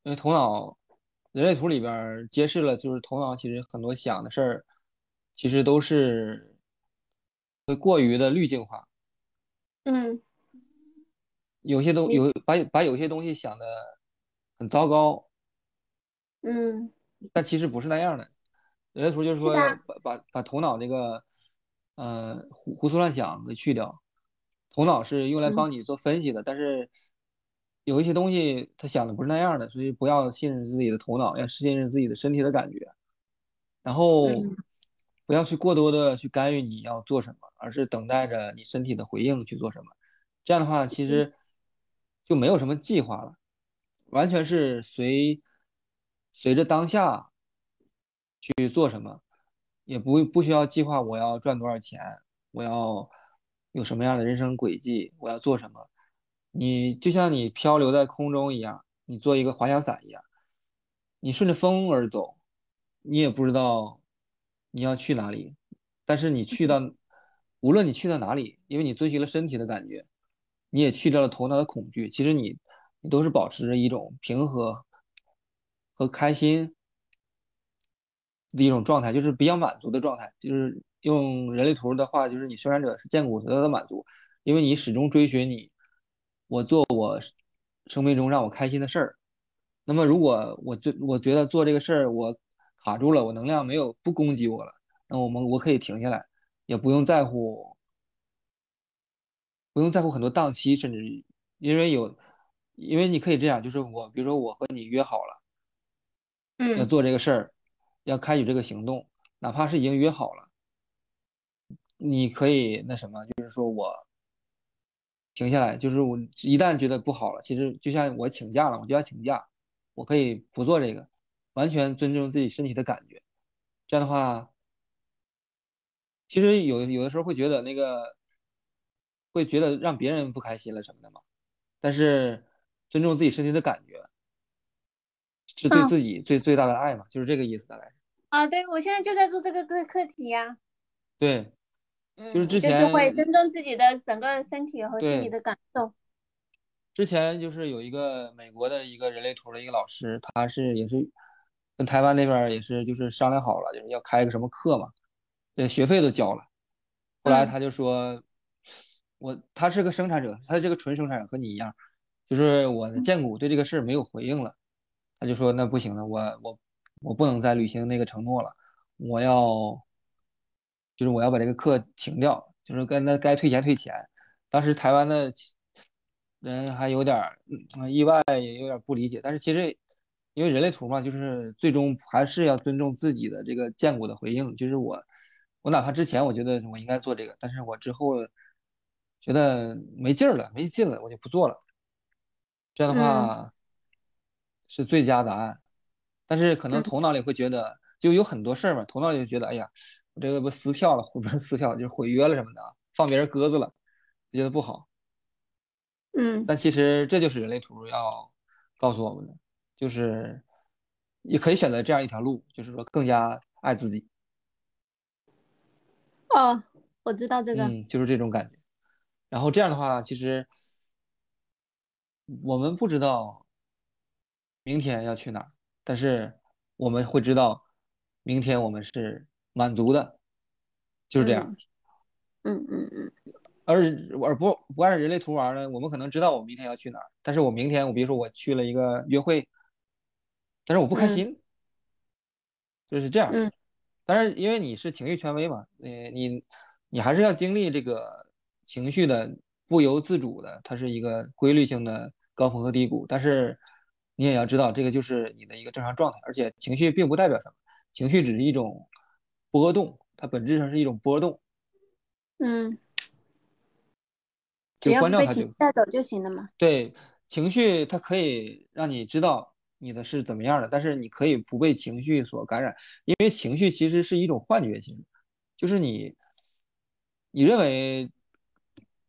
因为头脑人类图里边揭示了，就是头脑其实很多想的事儿，其实都是会过于的滤镜化。嗯。有些东有把把有些东西想的很糟糕，嗯，但其实不是那样的。人类图就是说要把把把头脑这个呃胡胡思乱想给去掉，头脑是用来帮你做分析的，但是有一些东西他想的不是那样的，所以不要信任自己的头脑，要信任自己的身体的感觉，然后不要去过多的去干预你要做什么，而是等待着你身体的回应去做什么。这样的话，其实。就没有什么计划了，完全是随随着当下去做什么，也不不需要计划我要赚多少钱，我要有什么样的人生轨迹，我要做什么。你就像你漂流在空中一样，你做一个滑翔伞一样，你顺着风而走，你也不知道你要去哪里，但是你去到，无论你去到哪里，因为你遵循了身体的感觉。你也去掉了头脑的恐惧，其实你你都是保持着一种平和和开心的一种状态，就是比较满足的状态。就是用人类图的话，就是你生产者是见骨得的满足，因为你始终追寻你我做我生命中让我开心的事儿。那么如果我觉我觉得做这个事儿我卡住了，我能量没有不攻击我了，那我们我可以停下来，也不用在乎。不用在乎很多档期，甚至因为有，因为你可以这样，就是我，比如说我和你约好了，嗯，要做这个事儿，要开启这个行动，哪怕是已经约好了，你可以那什么，就是说我停下来，就是我一旦觉得不好了，其实就像我请假了，我就要请假，我可以不做这个，完全尊重自己身体的感觉。这样的话，其实有有的时候会觉得那个，会觉得让别人不开心了什么的嘛。但是尊重自己身体的感觉，是对自己最最大的爱嘛，就是这个意思大概。啊，对，我现在就在做这个课课题呀。对，就是之前就是会尊重自己的整个身体和心理的感受。之前就是有一个美国的一个人类图的一个老师，他是也是跟台湾那边也是就是商量好了，就是要开个什么课嘛，这学费都交了。后来他就说，我他是个生产者，他这个纯生产者和你一样，就是我的荐股对这个事儿没有回应了，他就说那不行了，我我我不能再履行那个承诺了，我要。就是我要把这个课停掉，就是跟他该退钱退钱。当时台湾的人还有点意外，也有点不理解。但是其实因为人类图嘛，就是最终还是要尊重自己的这个建股的回应。就是我，我哪怕之前我觉得我应该做这个，但是我之后觉得没劲儿了，没劲了，我就不做了。这样的话是最佳答案。但是可能头脑里会觉得，就有很多事儿嘛，头脑里就觉得，哎呀。这个不撕票了，[LAUGHS] 不是撕票，就是毁约了什么的，放别人鸽子了，觉得不好。嗯，但其实这就是人类图要告诉我们的，就是也可以选择这样一条路，就是说更加爱自己。哦，我知道这个，嗯，就是这种感觉。然后这样的话，其实我们不知道明天要去哪儿，但是我们会知道明天我们是。满足的，就是这样。嗯嗯嗯。而而不不按人类图玩呢，我们可能知道我明天要去哪儿，但是我明天我比如说我去了一个约会，但是我不开心，就是这样。嗯。但是因为你是情绪权威嘛，你你你还是要经历这个情绪的不由自主的，它是一个规律性的高峰和低谷。但是你也要知道，这个就是你的一个正常状态，而且情绪并不代表什么，情绪只是一种。波动，它本质上是一种波动。嗯，就关照它就带走就行了嘛。对，情绪它可以让你知道你的是怎么样的，但是你可以不被情绪所感染，因为情绪其实是一种幻觉，其实就是你你认为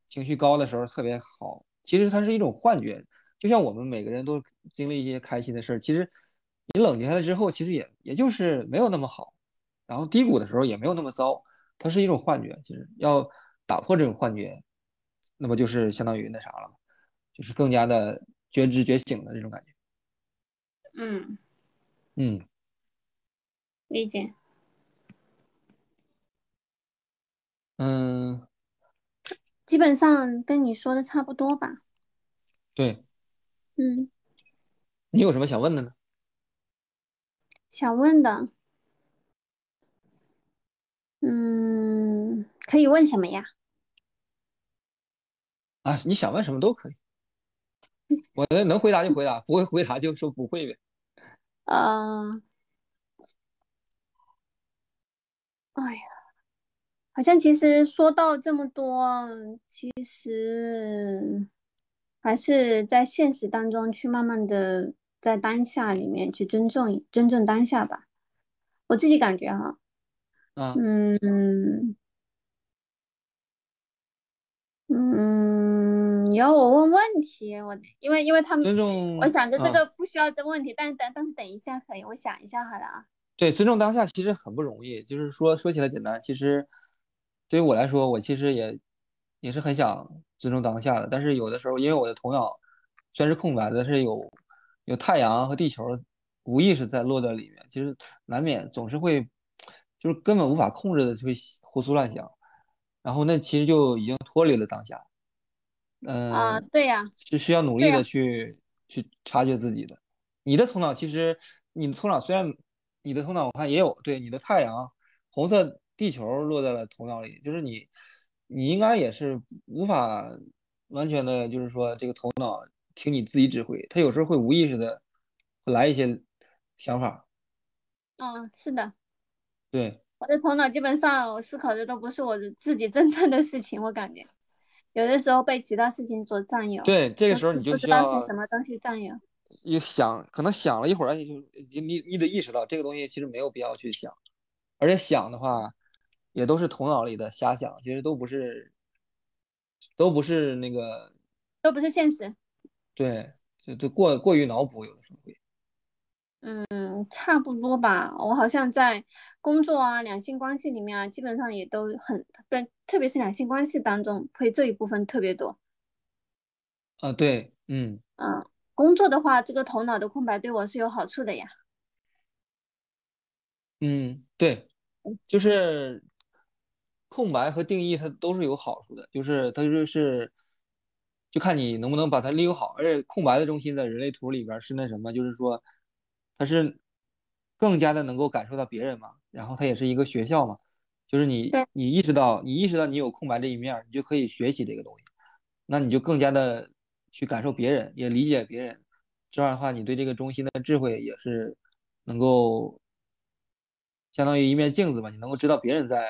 情绪高的时候特别好，其实它是一种幻觉。就像我们每个人都经历一些开心的事儿，其实你冷静下来之后，其实也也就是没有那么好。然后低谷的时候也没有那么糟，它是一种幻觉。其实要打破这种幻觉，那么就是相当于那啥了，就是更加的觉知觉醒的这种感觉。嗯嗯，理解。嗯，基本上跟你说的差不多吧。对。嗯。你有什么想问的呢？想问的。嗯，可以问什么呀？啊，你想问什么都可以，我能回答就回答，不会回答就说不会呗。啊，哎呀，好像其实说到这么多，其实还是在现实当中去慢慢的在当下里面去尊重尊重当下吧。我自己感觉哈。嗯嗯，你要我问问题，我因为因为他们，我想着这个不需要的问题，但但但是等一下可以，我想一下好了啊。对，尊重当下其实很不容易，就是说说起来简单，其实对于我来说，我其实也也是很想尊重当下的，但是有的时候因为我的头脑虽然是空白的，是有有太阳和地球无意识在落在里面，其实难免总是会。就是根本无法控制的就会胡思乱想，然后那其实就已经脱离了当下。嗯啊，对呀，是需要努力的去去察觉自己的。你的头脑其实，你的头脑虽然你的头脑我看也有对你的太阳红色地球落在了头脑里，就是你你应该也是无法完全的，就是说这个头脑听你自己指挥，它有时候会无意识的来一些想法。嗯，是的。对，我的头脑基本上我思考的都不是我自己真正的事情，我感觉有的时候被其他事情所占有。对，这个时候你就需要什么东西占有。一想，可能想了一会儿，就你你你得意识到这个东西其实没有必要去想，而且想的话也都是头脑里的瞎想，其实都不是都不是那个都不是现实。对，就就过过于脑补，有的时候会。嗯，差不多吧。我好像在工作啊、两性关系里面啊，基本上也都很跟，特别是两性关系当中，会这一部分特别多。啊，对，嗯嗯，工作的话，这个头脑的空白对我是有好处的呀。嗯，对，就是空白和定义它都是有好处的，就是它就是就看你能不能把它利用好。而且空白的中心在人类图里边是那什么，就是说。它是更加的能够感受到别人嘛，然后它也是一个学校嘛，就是你你意识到你意识到你有空白这一面，你就可以学习这个东西，那你就更加的去感受别人，也理解别人，这样的话你对这个中心的智慧也是能够相当于一面镜子吧，你能够知道别人在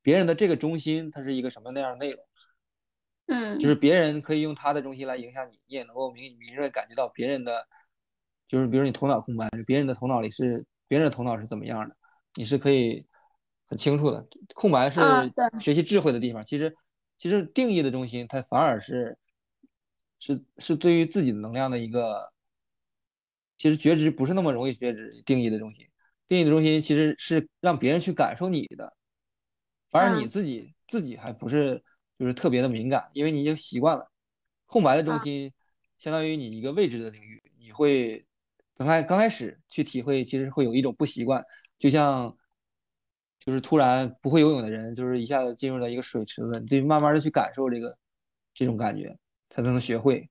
别人的这个中心它是一个什么那样的内容，嗯，就是别人可以用他的中心来影响你，你也能够明敏锐感觉到别人的。就是比如你头脑空白，别人的头脑里是别人的头脑是怎么样的，你是可以很清楚的。空白是学习智慧的地方。其实，其实定义的中心，它反而是是是对于自己的能量的一个，其实觉知不是那么容易觉知。定义的中心，定义的中心其实是让别人去感受你的，反而你自己自己还不是就是特别的敏感，因为你已经习惯了。空白的中心相当于你一个未知的领域，你会。刚开刚开始去体会，其实会有一种不习惯，就像就是突然不会游泳的人，就是一下子进入了一个水池子，你得慢慢的去感受这个这种感觉，才能学会。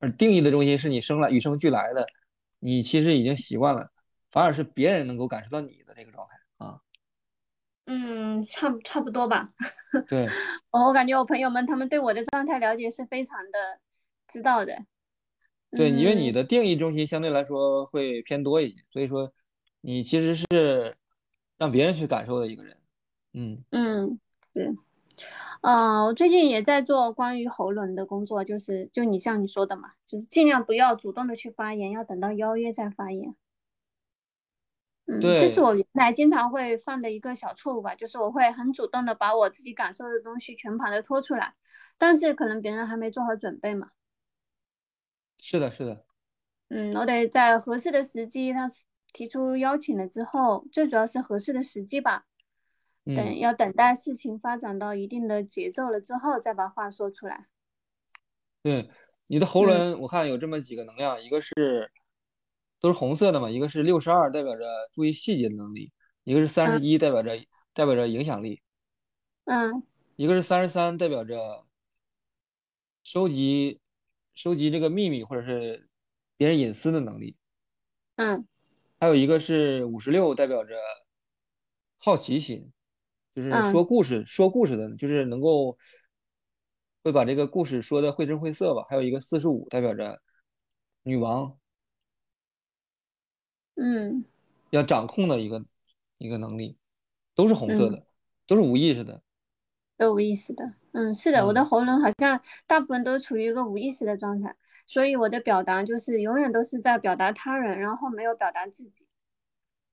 而定义的中心是你生来与生俱来的，你其实已经习惯了，反而是别人能够感受到你的这个状态啊。嗯，差差不多吧。对，[LAUGHS] 我感觉我朋友们他们对我的状态了解是非常的知道的。对，因为你的定义中心相对来说会偏多一些，所以说你其实是让别人去感受的一个人。嗯嗯，是。啊，我最近也在做关于喉咙的工作，就是就你像你说的嘛，就是尽量不要主动的去发言，要等到邀约再发言。嗯，这是我原来经常会犯的一个小错误吧，就是我会很主动的把我自己感受的东西全盘的拖出来，但是可能别人还没做好准备嘛。是的，是的，嗯，我得在合适的时机，他提出邀请了之后，最主要是合适的时机吧。等要等待事情发展到一定的节奏了之后，再把话说出来。对，你的喉轮，我看有这么几个能量，一个是都是红色的嘛，一个是六十二，代表着注意细节的能力；一个是三十一，代表着代表着影响力。嗯。一个是三十三，代表着收集。收集这个秘密或者是别人隐私的能力，嗯，还有一个是五十六，代表着好奇心，就是说故事说故事的，就是能够会把这个故事说的绘声绘色吧。还有一个四十五，代表着女王，嗯，要掌控的一个一个能力，都是红色的，都是无意识的。都无意识的，嗯，是的，我的喉咙好像大部分都处于一个无意识的状态，所以我的表达就是永远都是在表达他人，然后没有表达自己。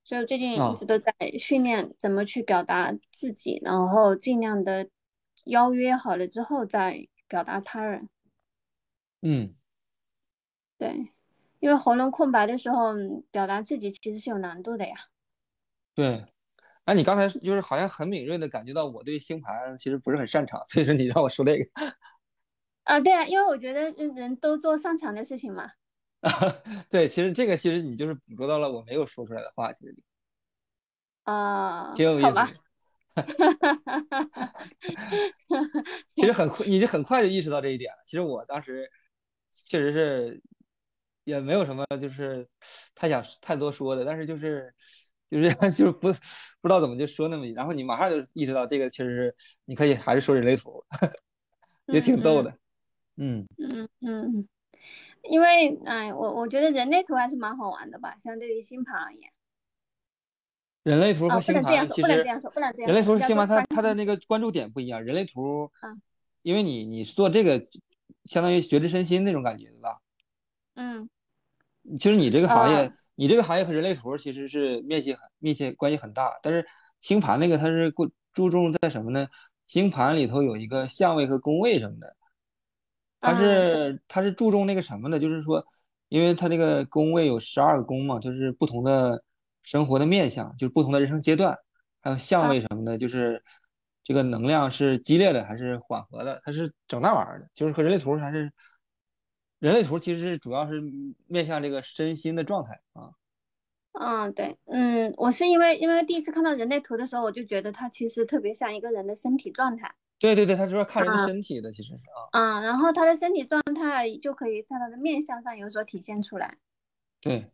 所以最近一直都在训练怎么去表达自己，然后尽量的邀约好了之后再表达他人。嗯，对，因为喉咙空白的时候表达自己其实是有难度的呀。对。哎，你刚才就是好像很敏锐的感觉到我对星盘其实不是很擅长，所以说你让我说这个。[LAUGHS] 啊，对啊，因为我觉得人都做擅长的事情嘛。[LAUGHS] 对，其实这个其实你就是捕捉到了我没有说出来的话，其实。啊。挺有意思。好吧。其实很快，你就很快就意识到这一点了。其实我当时确实是也没有什么就是太想太多说的，但是就是。就是就是不不知道怎么就说那么，然后你马上就意识到这个确实是你可以还是说人类图，[LAUGHS] 也挺逗的，嗯嗯嗯，因为哎我我觉得人类图还是蛮好玩的吧，相对于星盘而言。人类图和星盘其实不能这样说，不能这样说，人类图是星盘，它它的那个关注点不一样。人类图，因为你你做这个相当于学知身心那种感觉，对吧？嗯。其实你这个行呃，业，你这个行业和人类图其实是面积很密切关系很大，但是星盘那个它是过注重在什么呢？星盘里头有一个相位和宫位什么的，它是它是注重那个什么的，就是说，因为它这个宫位有十二个宫嘛，就是不同的生活的面相，就是不同的人生阶段，还有相啊位什么的，就是这个能量是激烈的还是缓和的，它是整那玩意儿的，就是和人类图还是人类图其实是主要是面向这个身心的状态啊。嗯，对，嗯，我是因为因为第一次看到人类图的时候，我就觉得它其实特别像一个人的身体状态。对对对，它主要看人的嗯身体的，其实是啊，嗯，然后他的身体状态就可以在他的面相上有所体现出来。对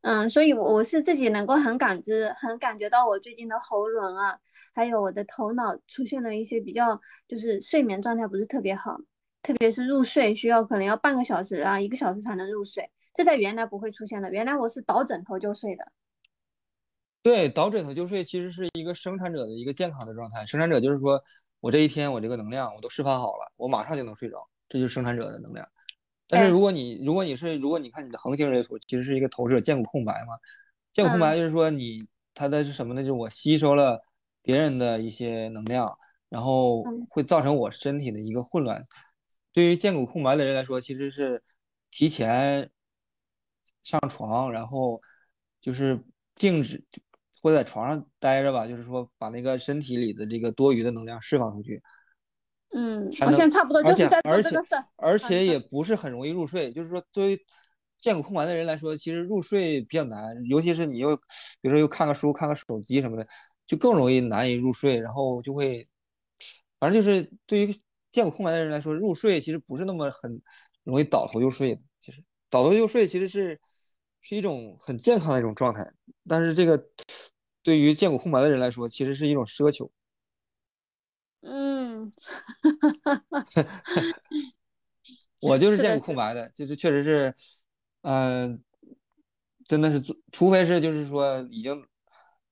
嗯，所以我我是自己能够很感知、很感觉到我最近的喉咙啊，还有我的头脑出现了一些比较，就是睡眠状态不是特别好，特别是入睡需要可能要半个小时啊、一个小时才能入睡，这在原来不会出现的，原来我是倒枕头就睡的。对，倒枕头就睡其实是一个生产者的一个健康的状态。生产者就是说我这一天我这个能量我都释放好了，我马上就能睡着，这就是生产者的能量。但是，如果你如果你是如果你看你的恒星人类图，其实是一个投射见骨空白嘛，见骨空嗯白就是说你它的是什么呢？就是我吸收了别人的一些能量，然后嗯会造成我身体的一个混乱。对于见骨空白的人来说，其实是提前上床，然后就是静止，或者在床上待着吧，就是说把那个身体里的这个多余的能量释放出去，嗯，才能，我现在差不多就是在做而且这个事。而且也不是很容易入睡。就是说，对于见骨空白的人来说，其实入睡比较难，尤其是你又比如说又看个书、看个手机什么的，就更容易难以入睡，然后就会，反正就是对于见过空白的人来说，入睡其实不是那么很容易倒头就睡的。其实倒头就睡其实是是一种很健康的一种状态，但是这个对于见过空白的人来说，其实是一种奢求。嗯，[LAUGHS] 我就是见过空白的，就是确实是，嗯、真的是做，除非是就是说已经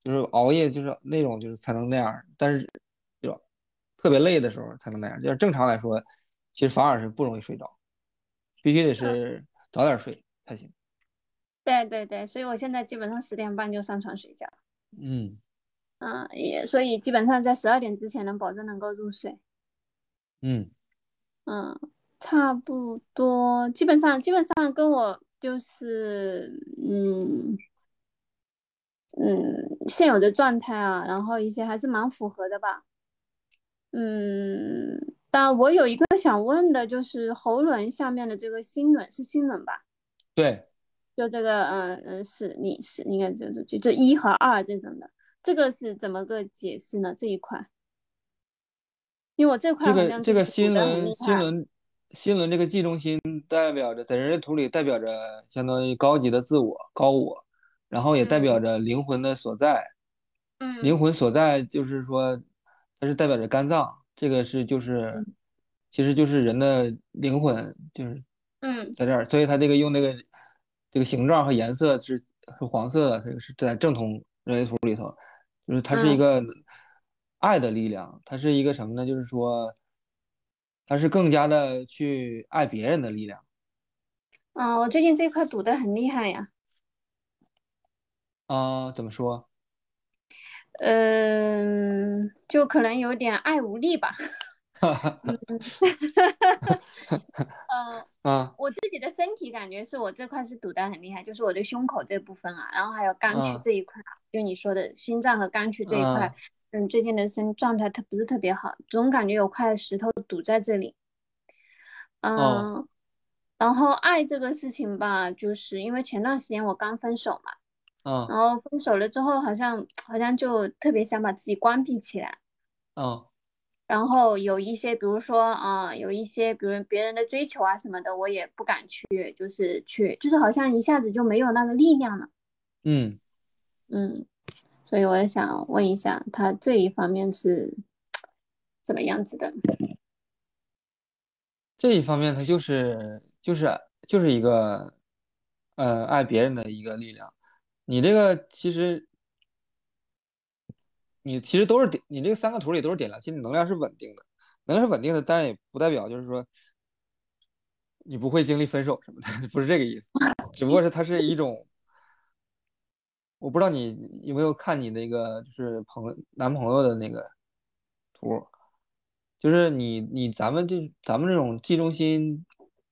就是熬夜，就是那种就是才能那样但是就特别累的时候才能那样就是正常来说，其实反而是不容易睡着，必须得嗯，是早点睡才行。对对对，所以我现在基本上十点半就上床睡觉。嗯嗯，也所以基本上在十二点之前能保证能够入睡。嗯，嗯，差不多，基本上基本上跟我就是嗯嗯现有的状态啊，然后一些还是蛮符合的吧。嗯，但我有一个想问的，就是喉轮下面的这个心轮是心轮吧？对，就这个嗯嗯是你是应该这这就这一和二这种的，这个是怎么个解释呢？这一块？因为我这块这个这个心轮。心轮心轮这个记中心代表着在人类图里代表着相当于高级的自我高我，然后也代表嗯着灵魂的所在。灵嗯魂所在就是说，它是代表着肝脏，这个是就是嗯其实就是人的灵魂，就是嗯在这儿，所以它这个用那个这个形状和颜色是是黄色的，这个是在正统人类图里头，就是它是一嗯个爱的力量，它是一个什么呢？就是说，它是更加的去爱别人的力量嗯，我最近这块堵得很厉害呀。啊，怎么说？嗯，就可能有点爱无力吧。[LAUGHS] 嗯嗯，[LAUGHS] 啊我自己的身体感觉是我这块是堵得很厉害，就是我的胸口这部分啊，然后还有肝区啊这一块啊，就你说的心脏和肝区这一块，啊嗯，最近的身状态它不是特别好，总感觉有块石头堵在这里。哦嗯，然后爱这个事情吧，就是因为前段时间我刚分手嘛，啊然后分手了之后，好像好像就特别想把自己关闭起来。嗯然后有一些，比如说啊、有一些，比如别人的追求啊什么的，我也不敢去，就是去，就是好像一下子就没有那个力量了。嗯。嗯，所以我也想问一下，他这一方面是怎么样子的？这一方面，他就是就是就是一个呃爱别人的一个力量。你这个其实你其实都是点，你这三个图里都是点亮，其实能量是稳定的，能量是稳定的，但也不代表就是说你不会经历分手什么的，[LAUGHS] 不是这个意思，只不过是它是一种，我不知道你有没有看你那个就是朋男朋友的那个图，就是你你咱们就是咱们这种记中心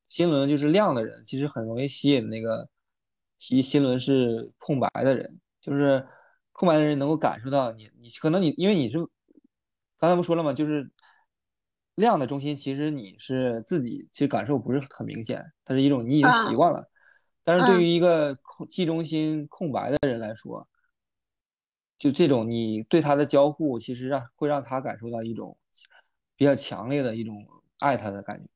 心轮就是亮的人，其实很容易吸引那个吸心轮是空白的人，就是空白的人能够感受到你你可能你因为你是刚才不说了吗？就是量的中心，其实你是自己其实感受不是很明显，它是一种你已经习惯了。但是对于一个空记中心空白的人来说，就这种你对他的交互，其实让会让他感受到一种比较强烈的一种爱他的感觉。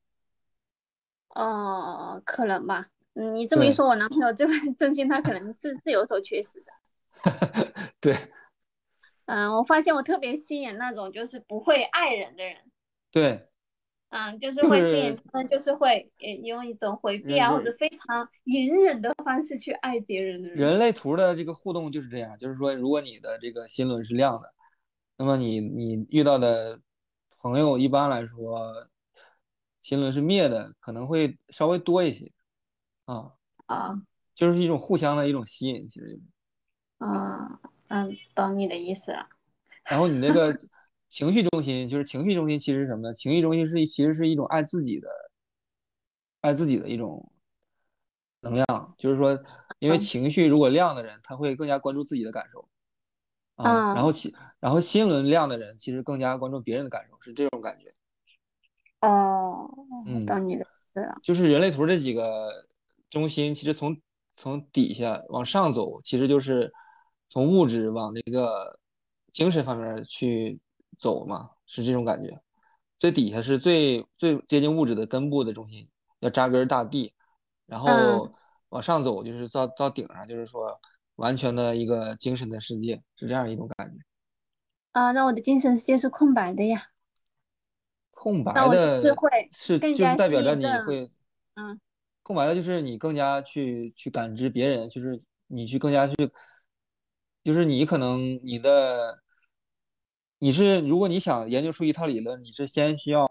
哦，可能吧。嗯，你这么一说，我男朋友这份真心他可能是是有所缺失的。[LAUGHS] 对。嗯，我发现我特别吸引那种就是不会爱人的人。对。嗯，就是会吸引他们，就是会用一种回避啊，或者非常隐忍的方式去爱别人的人。人类图的这个互动就是这样，就是说，如果你的这个心轮是亮的，那么你你遇到的朋友一般来说心轮是灭的，可能会稍微多一些。啊啊，就是一种互相的一种吸引，其实就是。嗯嗯，懂你的意思了。然后你那个。[LAUGHS] 情绪中心就是情绪中心，其实是什么呢？情绪中心是其实是一种爱自己的、爱自己的一种能量。就是说，因为情绪如果亮的人，他会更加关注自己的感受啊。然后其然后心轮亮的人，其实更加关注别人的感受，是这种感觉。哦，嗯，懂你的对啊。就是人类图这几个中心，其实从从底下往上走，其实就是从物质往那个精神方面去。走嘛，是这种感觉。最底下是最最接近物质的根部的中心，要扎根大地，然后往上走就是到到顶上，就是说完全的一个精神的世界，是这样一种感觉。啊，那我的精神世界是空白的呀。空白的，是就是代表着你会，嗯，空白的就是你更加去去感知别人，就是你去更加去，就是你可能你的。你是，如果你想研究出一套理论，你是先需要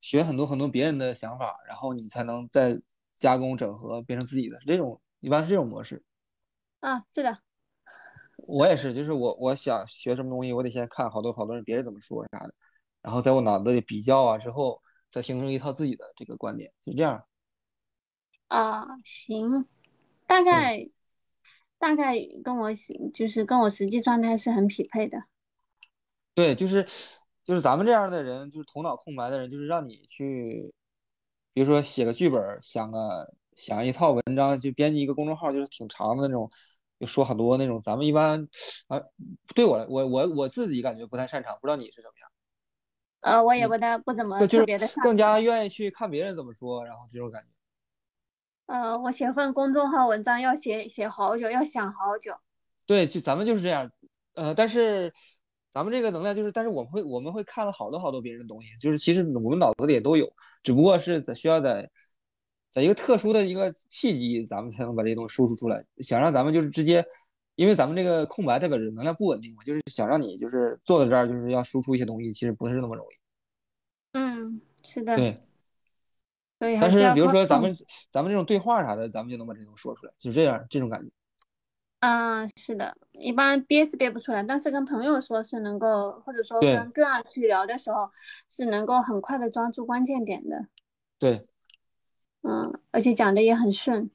学很多很多别人的想法，然后你才能再加工整合变成自己的，是这种，一般是这种模式。啊，是的。我也是，就是我我想学什么东西，我得先看好多好多人别人怎么说啥的，然后在我脑子里比较啊之后，再形成一套自己的这个观点，就这样。啊，行，大概大概跟我行，就是跟我实际状态是很匹配的。对，就是就是咱们这样的人，就是头脑空白的人，就是让你去，比如说写个剧本，想个想一套文章，就编辑一个公众号，就是挺长的那种，就说很多那种。咱们一般啊，对我我我我自己感觉不太擅长，不知道你是怎么样？呃，我也不太不怎么特别的更加愿意去看别人怎么说，然后这种感觉。呃，我写份公众号文章要写写好久，要想好久。对，就咱们就是这样，呃，但是。咱们这个能量就是，但是我们会我们会看了好多好多别人的东西，就是其实我们脑子里也都有，只不过是在需要在在一个特殊的一个契机，咱们才能把这些东西输出出来。想让咱们就是直接，因为咱们这个空白代表着能量不稳定嘛，就是想让你就是坐在这儿就是要输出一些东西，其实不是那么容易。嗯，是的。对。对。但是比如说咱们咱们这种对话啥的，咱们就能把这东西说出来，就这样这种感觉。嗯，是的，一般憋是憋不出来，但是跟朋友说是能够，或者说跟个案去聊的时候，是能够很快的抓住关键点的。对，嗯，而且讲的也很顺。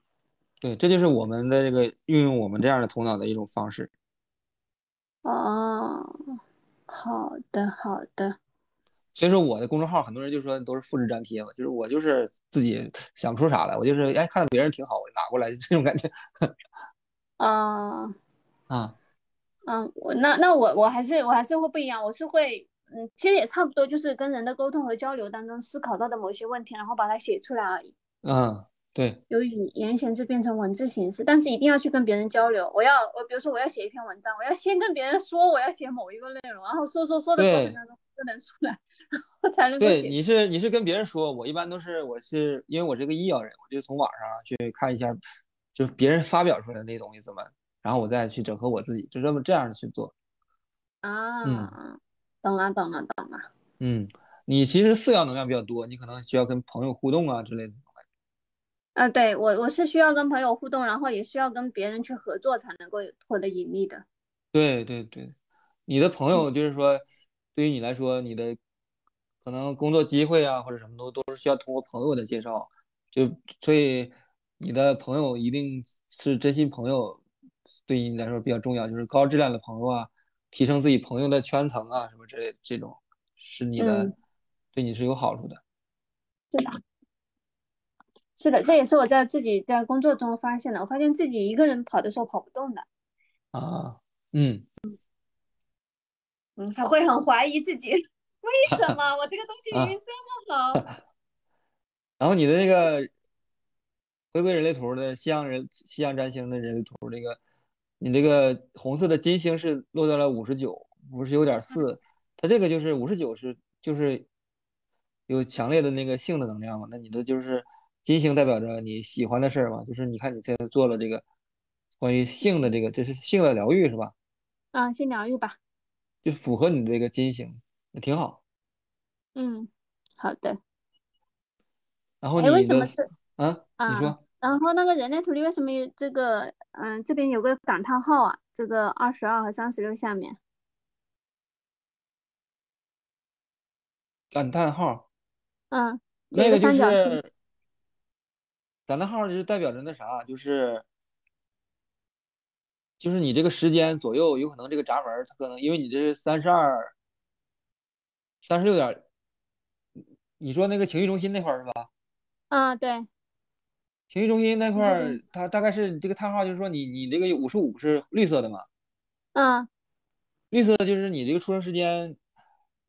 对，这就是我们的这个运用我们这样的头脑的一种方式。哦，好的好的。所以说我的公众号，很多人就说都是复制粘贴嘛，就是我就是自己想不出啥来，我就是哎看到别人挺好，我就拿过来，就 [LAUGHS] 这种感觉。啊啊嗯，我那那我我还是我还是会不一样，我是会嗯，其实也差不多，就是跟人的沟通和交流当中思考到的某些问题，然后把它写出来而已。嗯，对，由语言形式变成文字形式，但是一定要去跟别人交流。我要我比如说我要写一篇文章，我要先跟别人说我要写某一个内容，然后说说说的过程当中就能出来，我才能对，你是你是跟别人说，我一般都是我是因为我是个医药人，我就从网上去看一下。就别人发表出来的那东西怎么，然后我再去整合我自己，就这么这样去做。啊，懂了懂了懂了。嗯，你其实四爻能量比较多，你可能需要跟朋友互动啊之类的。啊，对我我是需要跟朋友互动，然后也需要跟别人去合作才能够获得盈利的。对对对，你的朋友就是说，对于你来说，你的可能工作机会啊或者什么都都是需要通过朋友的介绍，就所以你的朋友一定是真心朋友，对你来说比较重要，就是高质量的朋友啊，提升自己朋友的圈层啊什么之类这种，是你的对你是有好处的。对的，是的，这也是我在自己在工作中发现的。我发现自己一个人跑的时候跑不动的。啊，嗯。嗯，还会很怀疑自己，为什么 [LAUGHS] 我这个东西明明这么好？[LAUGHS] 然后你的那个回归人类图的西洋人西洋占星的人类图，这个你这个红色的金星是落在了五十九，五十九点四，它这个就是五十九是就是有强烈的那个性的能量嘛？那你的就是金星代表着你喜欢的事儿嘛？就是你看你现在做了这个关于性的这个，这是性的疗愈是吧？啊，性疗愈吧。就符合你这个金星，也挺好。嗯，好的。然后你为什么是啊？你说。然后那个人类图里为什么有这个？嗯，这边有个感叹号啊，这个二十二和三十六下面。感叹号。嗯。那个就是感叹号，就是代表着那啥，就是。就是你这个时间左右，有可能这个闸门，它可能因为你这是三十二、三十六点，你说那个情绪中心那块儿是吧？啊，对。情绪中心那块儿，它大概是这个叹号，就是说你你这个五十五是绿色的嘛？嗯。绿色就是你这个出生时间，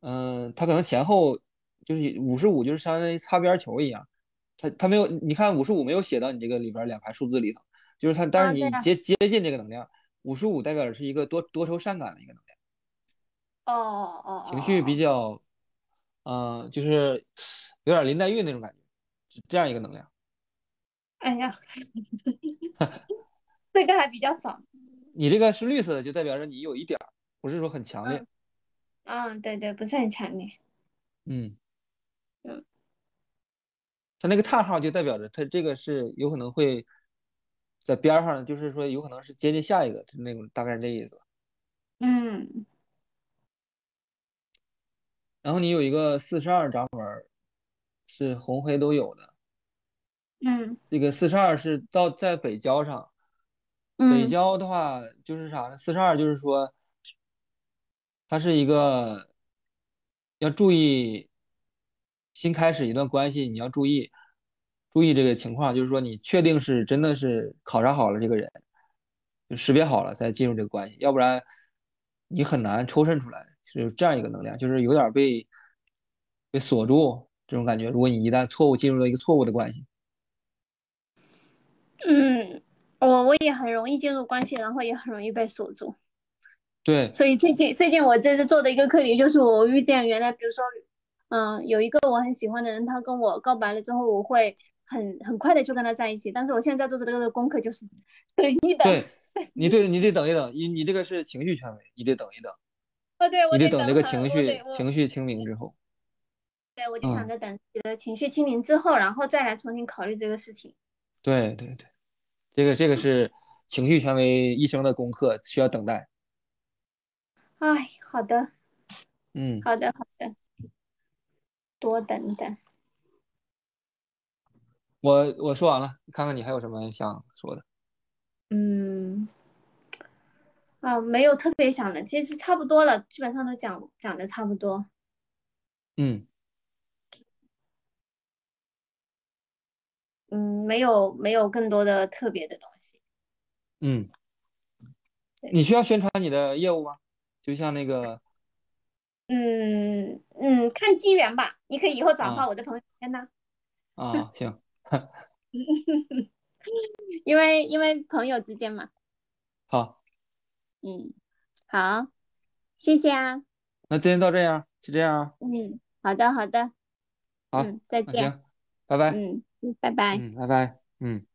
嗯，它可能前后就是五十五，就是相当于擦边球一样，它它没有，你看五十五没有写到你这个里边两排数字里头，就是它，但是你接接近这个能量。五十五代表的是一个多多愁善感的一个能量，哦哦哦，情绪比较，嗯，就是有点林黛玉那种感觉，是这样一个能量。哎呀，[LAUGHS] 这个还比较少。你这个是绿色的，就代表着你有一点儿，不是说很强烈。嗯，对对，不是很强烈。嗯嗯，它那个叹号就代表着它这个是有可能会。在边上，就是说有可能是接近下一个，就那种大概是这意思。嗯。然后你有一个四十二闸门，是红黑都有的。嗯。这个四十二是到在北郊上。北郊的话就是啥呢？四十二就是说，它是一个要注意新开始一段关系，你要注意。注意这个情况，就是说你确定是真的是考察好了这个人，就识别好了再进入这个关系，要不然你很难抽身出来，是这样一个能量，就是有点被被锁住这种感觉。如果你一旦错误进入了一个错误的关系，嗯，我我也很容易进入关系，然后也很容易被锁住。对，所以最近最近我这是做的一个课题，就是我遇见原来比如说，嗯，有一个我很喜欢的人，他跟我告白了之后，我会。很很快的就跟他在一起，但是我现在做的这个功课就是等一等。对，你对你得等一等，你你这个是情绪权威，你得等一等。哦，对，你得等这个情绪情绪清明之后。对，我就想着等你的情绪清明之后，然后再来重新考虑这个事情。对对对，这个这个是情绪权威一生的功课，需要等待。哎，好的。嗯，好的好的，多等等。我我说完了，看看你还有什么想说的。嗯，啊，没有特别想的，其实差不多了，基本上都讲讲的差不多。嗯，嗯，没有没有更多的特别的东西。嗯，你需要宣传你的业务吗？就像那个，嗯嗯，看机缘吧。你可以以后转发我的朋友圈呐。啊，行。[LAUGHS] 因为因为朋友之间嘛，好，嗯，好，谢谢啊。那今天到这样，就这样啊。嗯，好的好的。好，再见。行，拜拜。嗯嗯，拜拜。嗯，拜拜。嗯。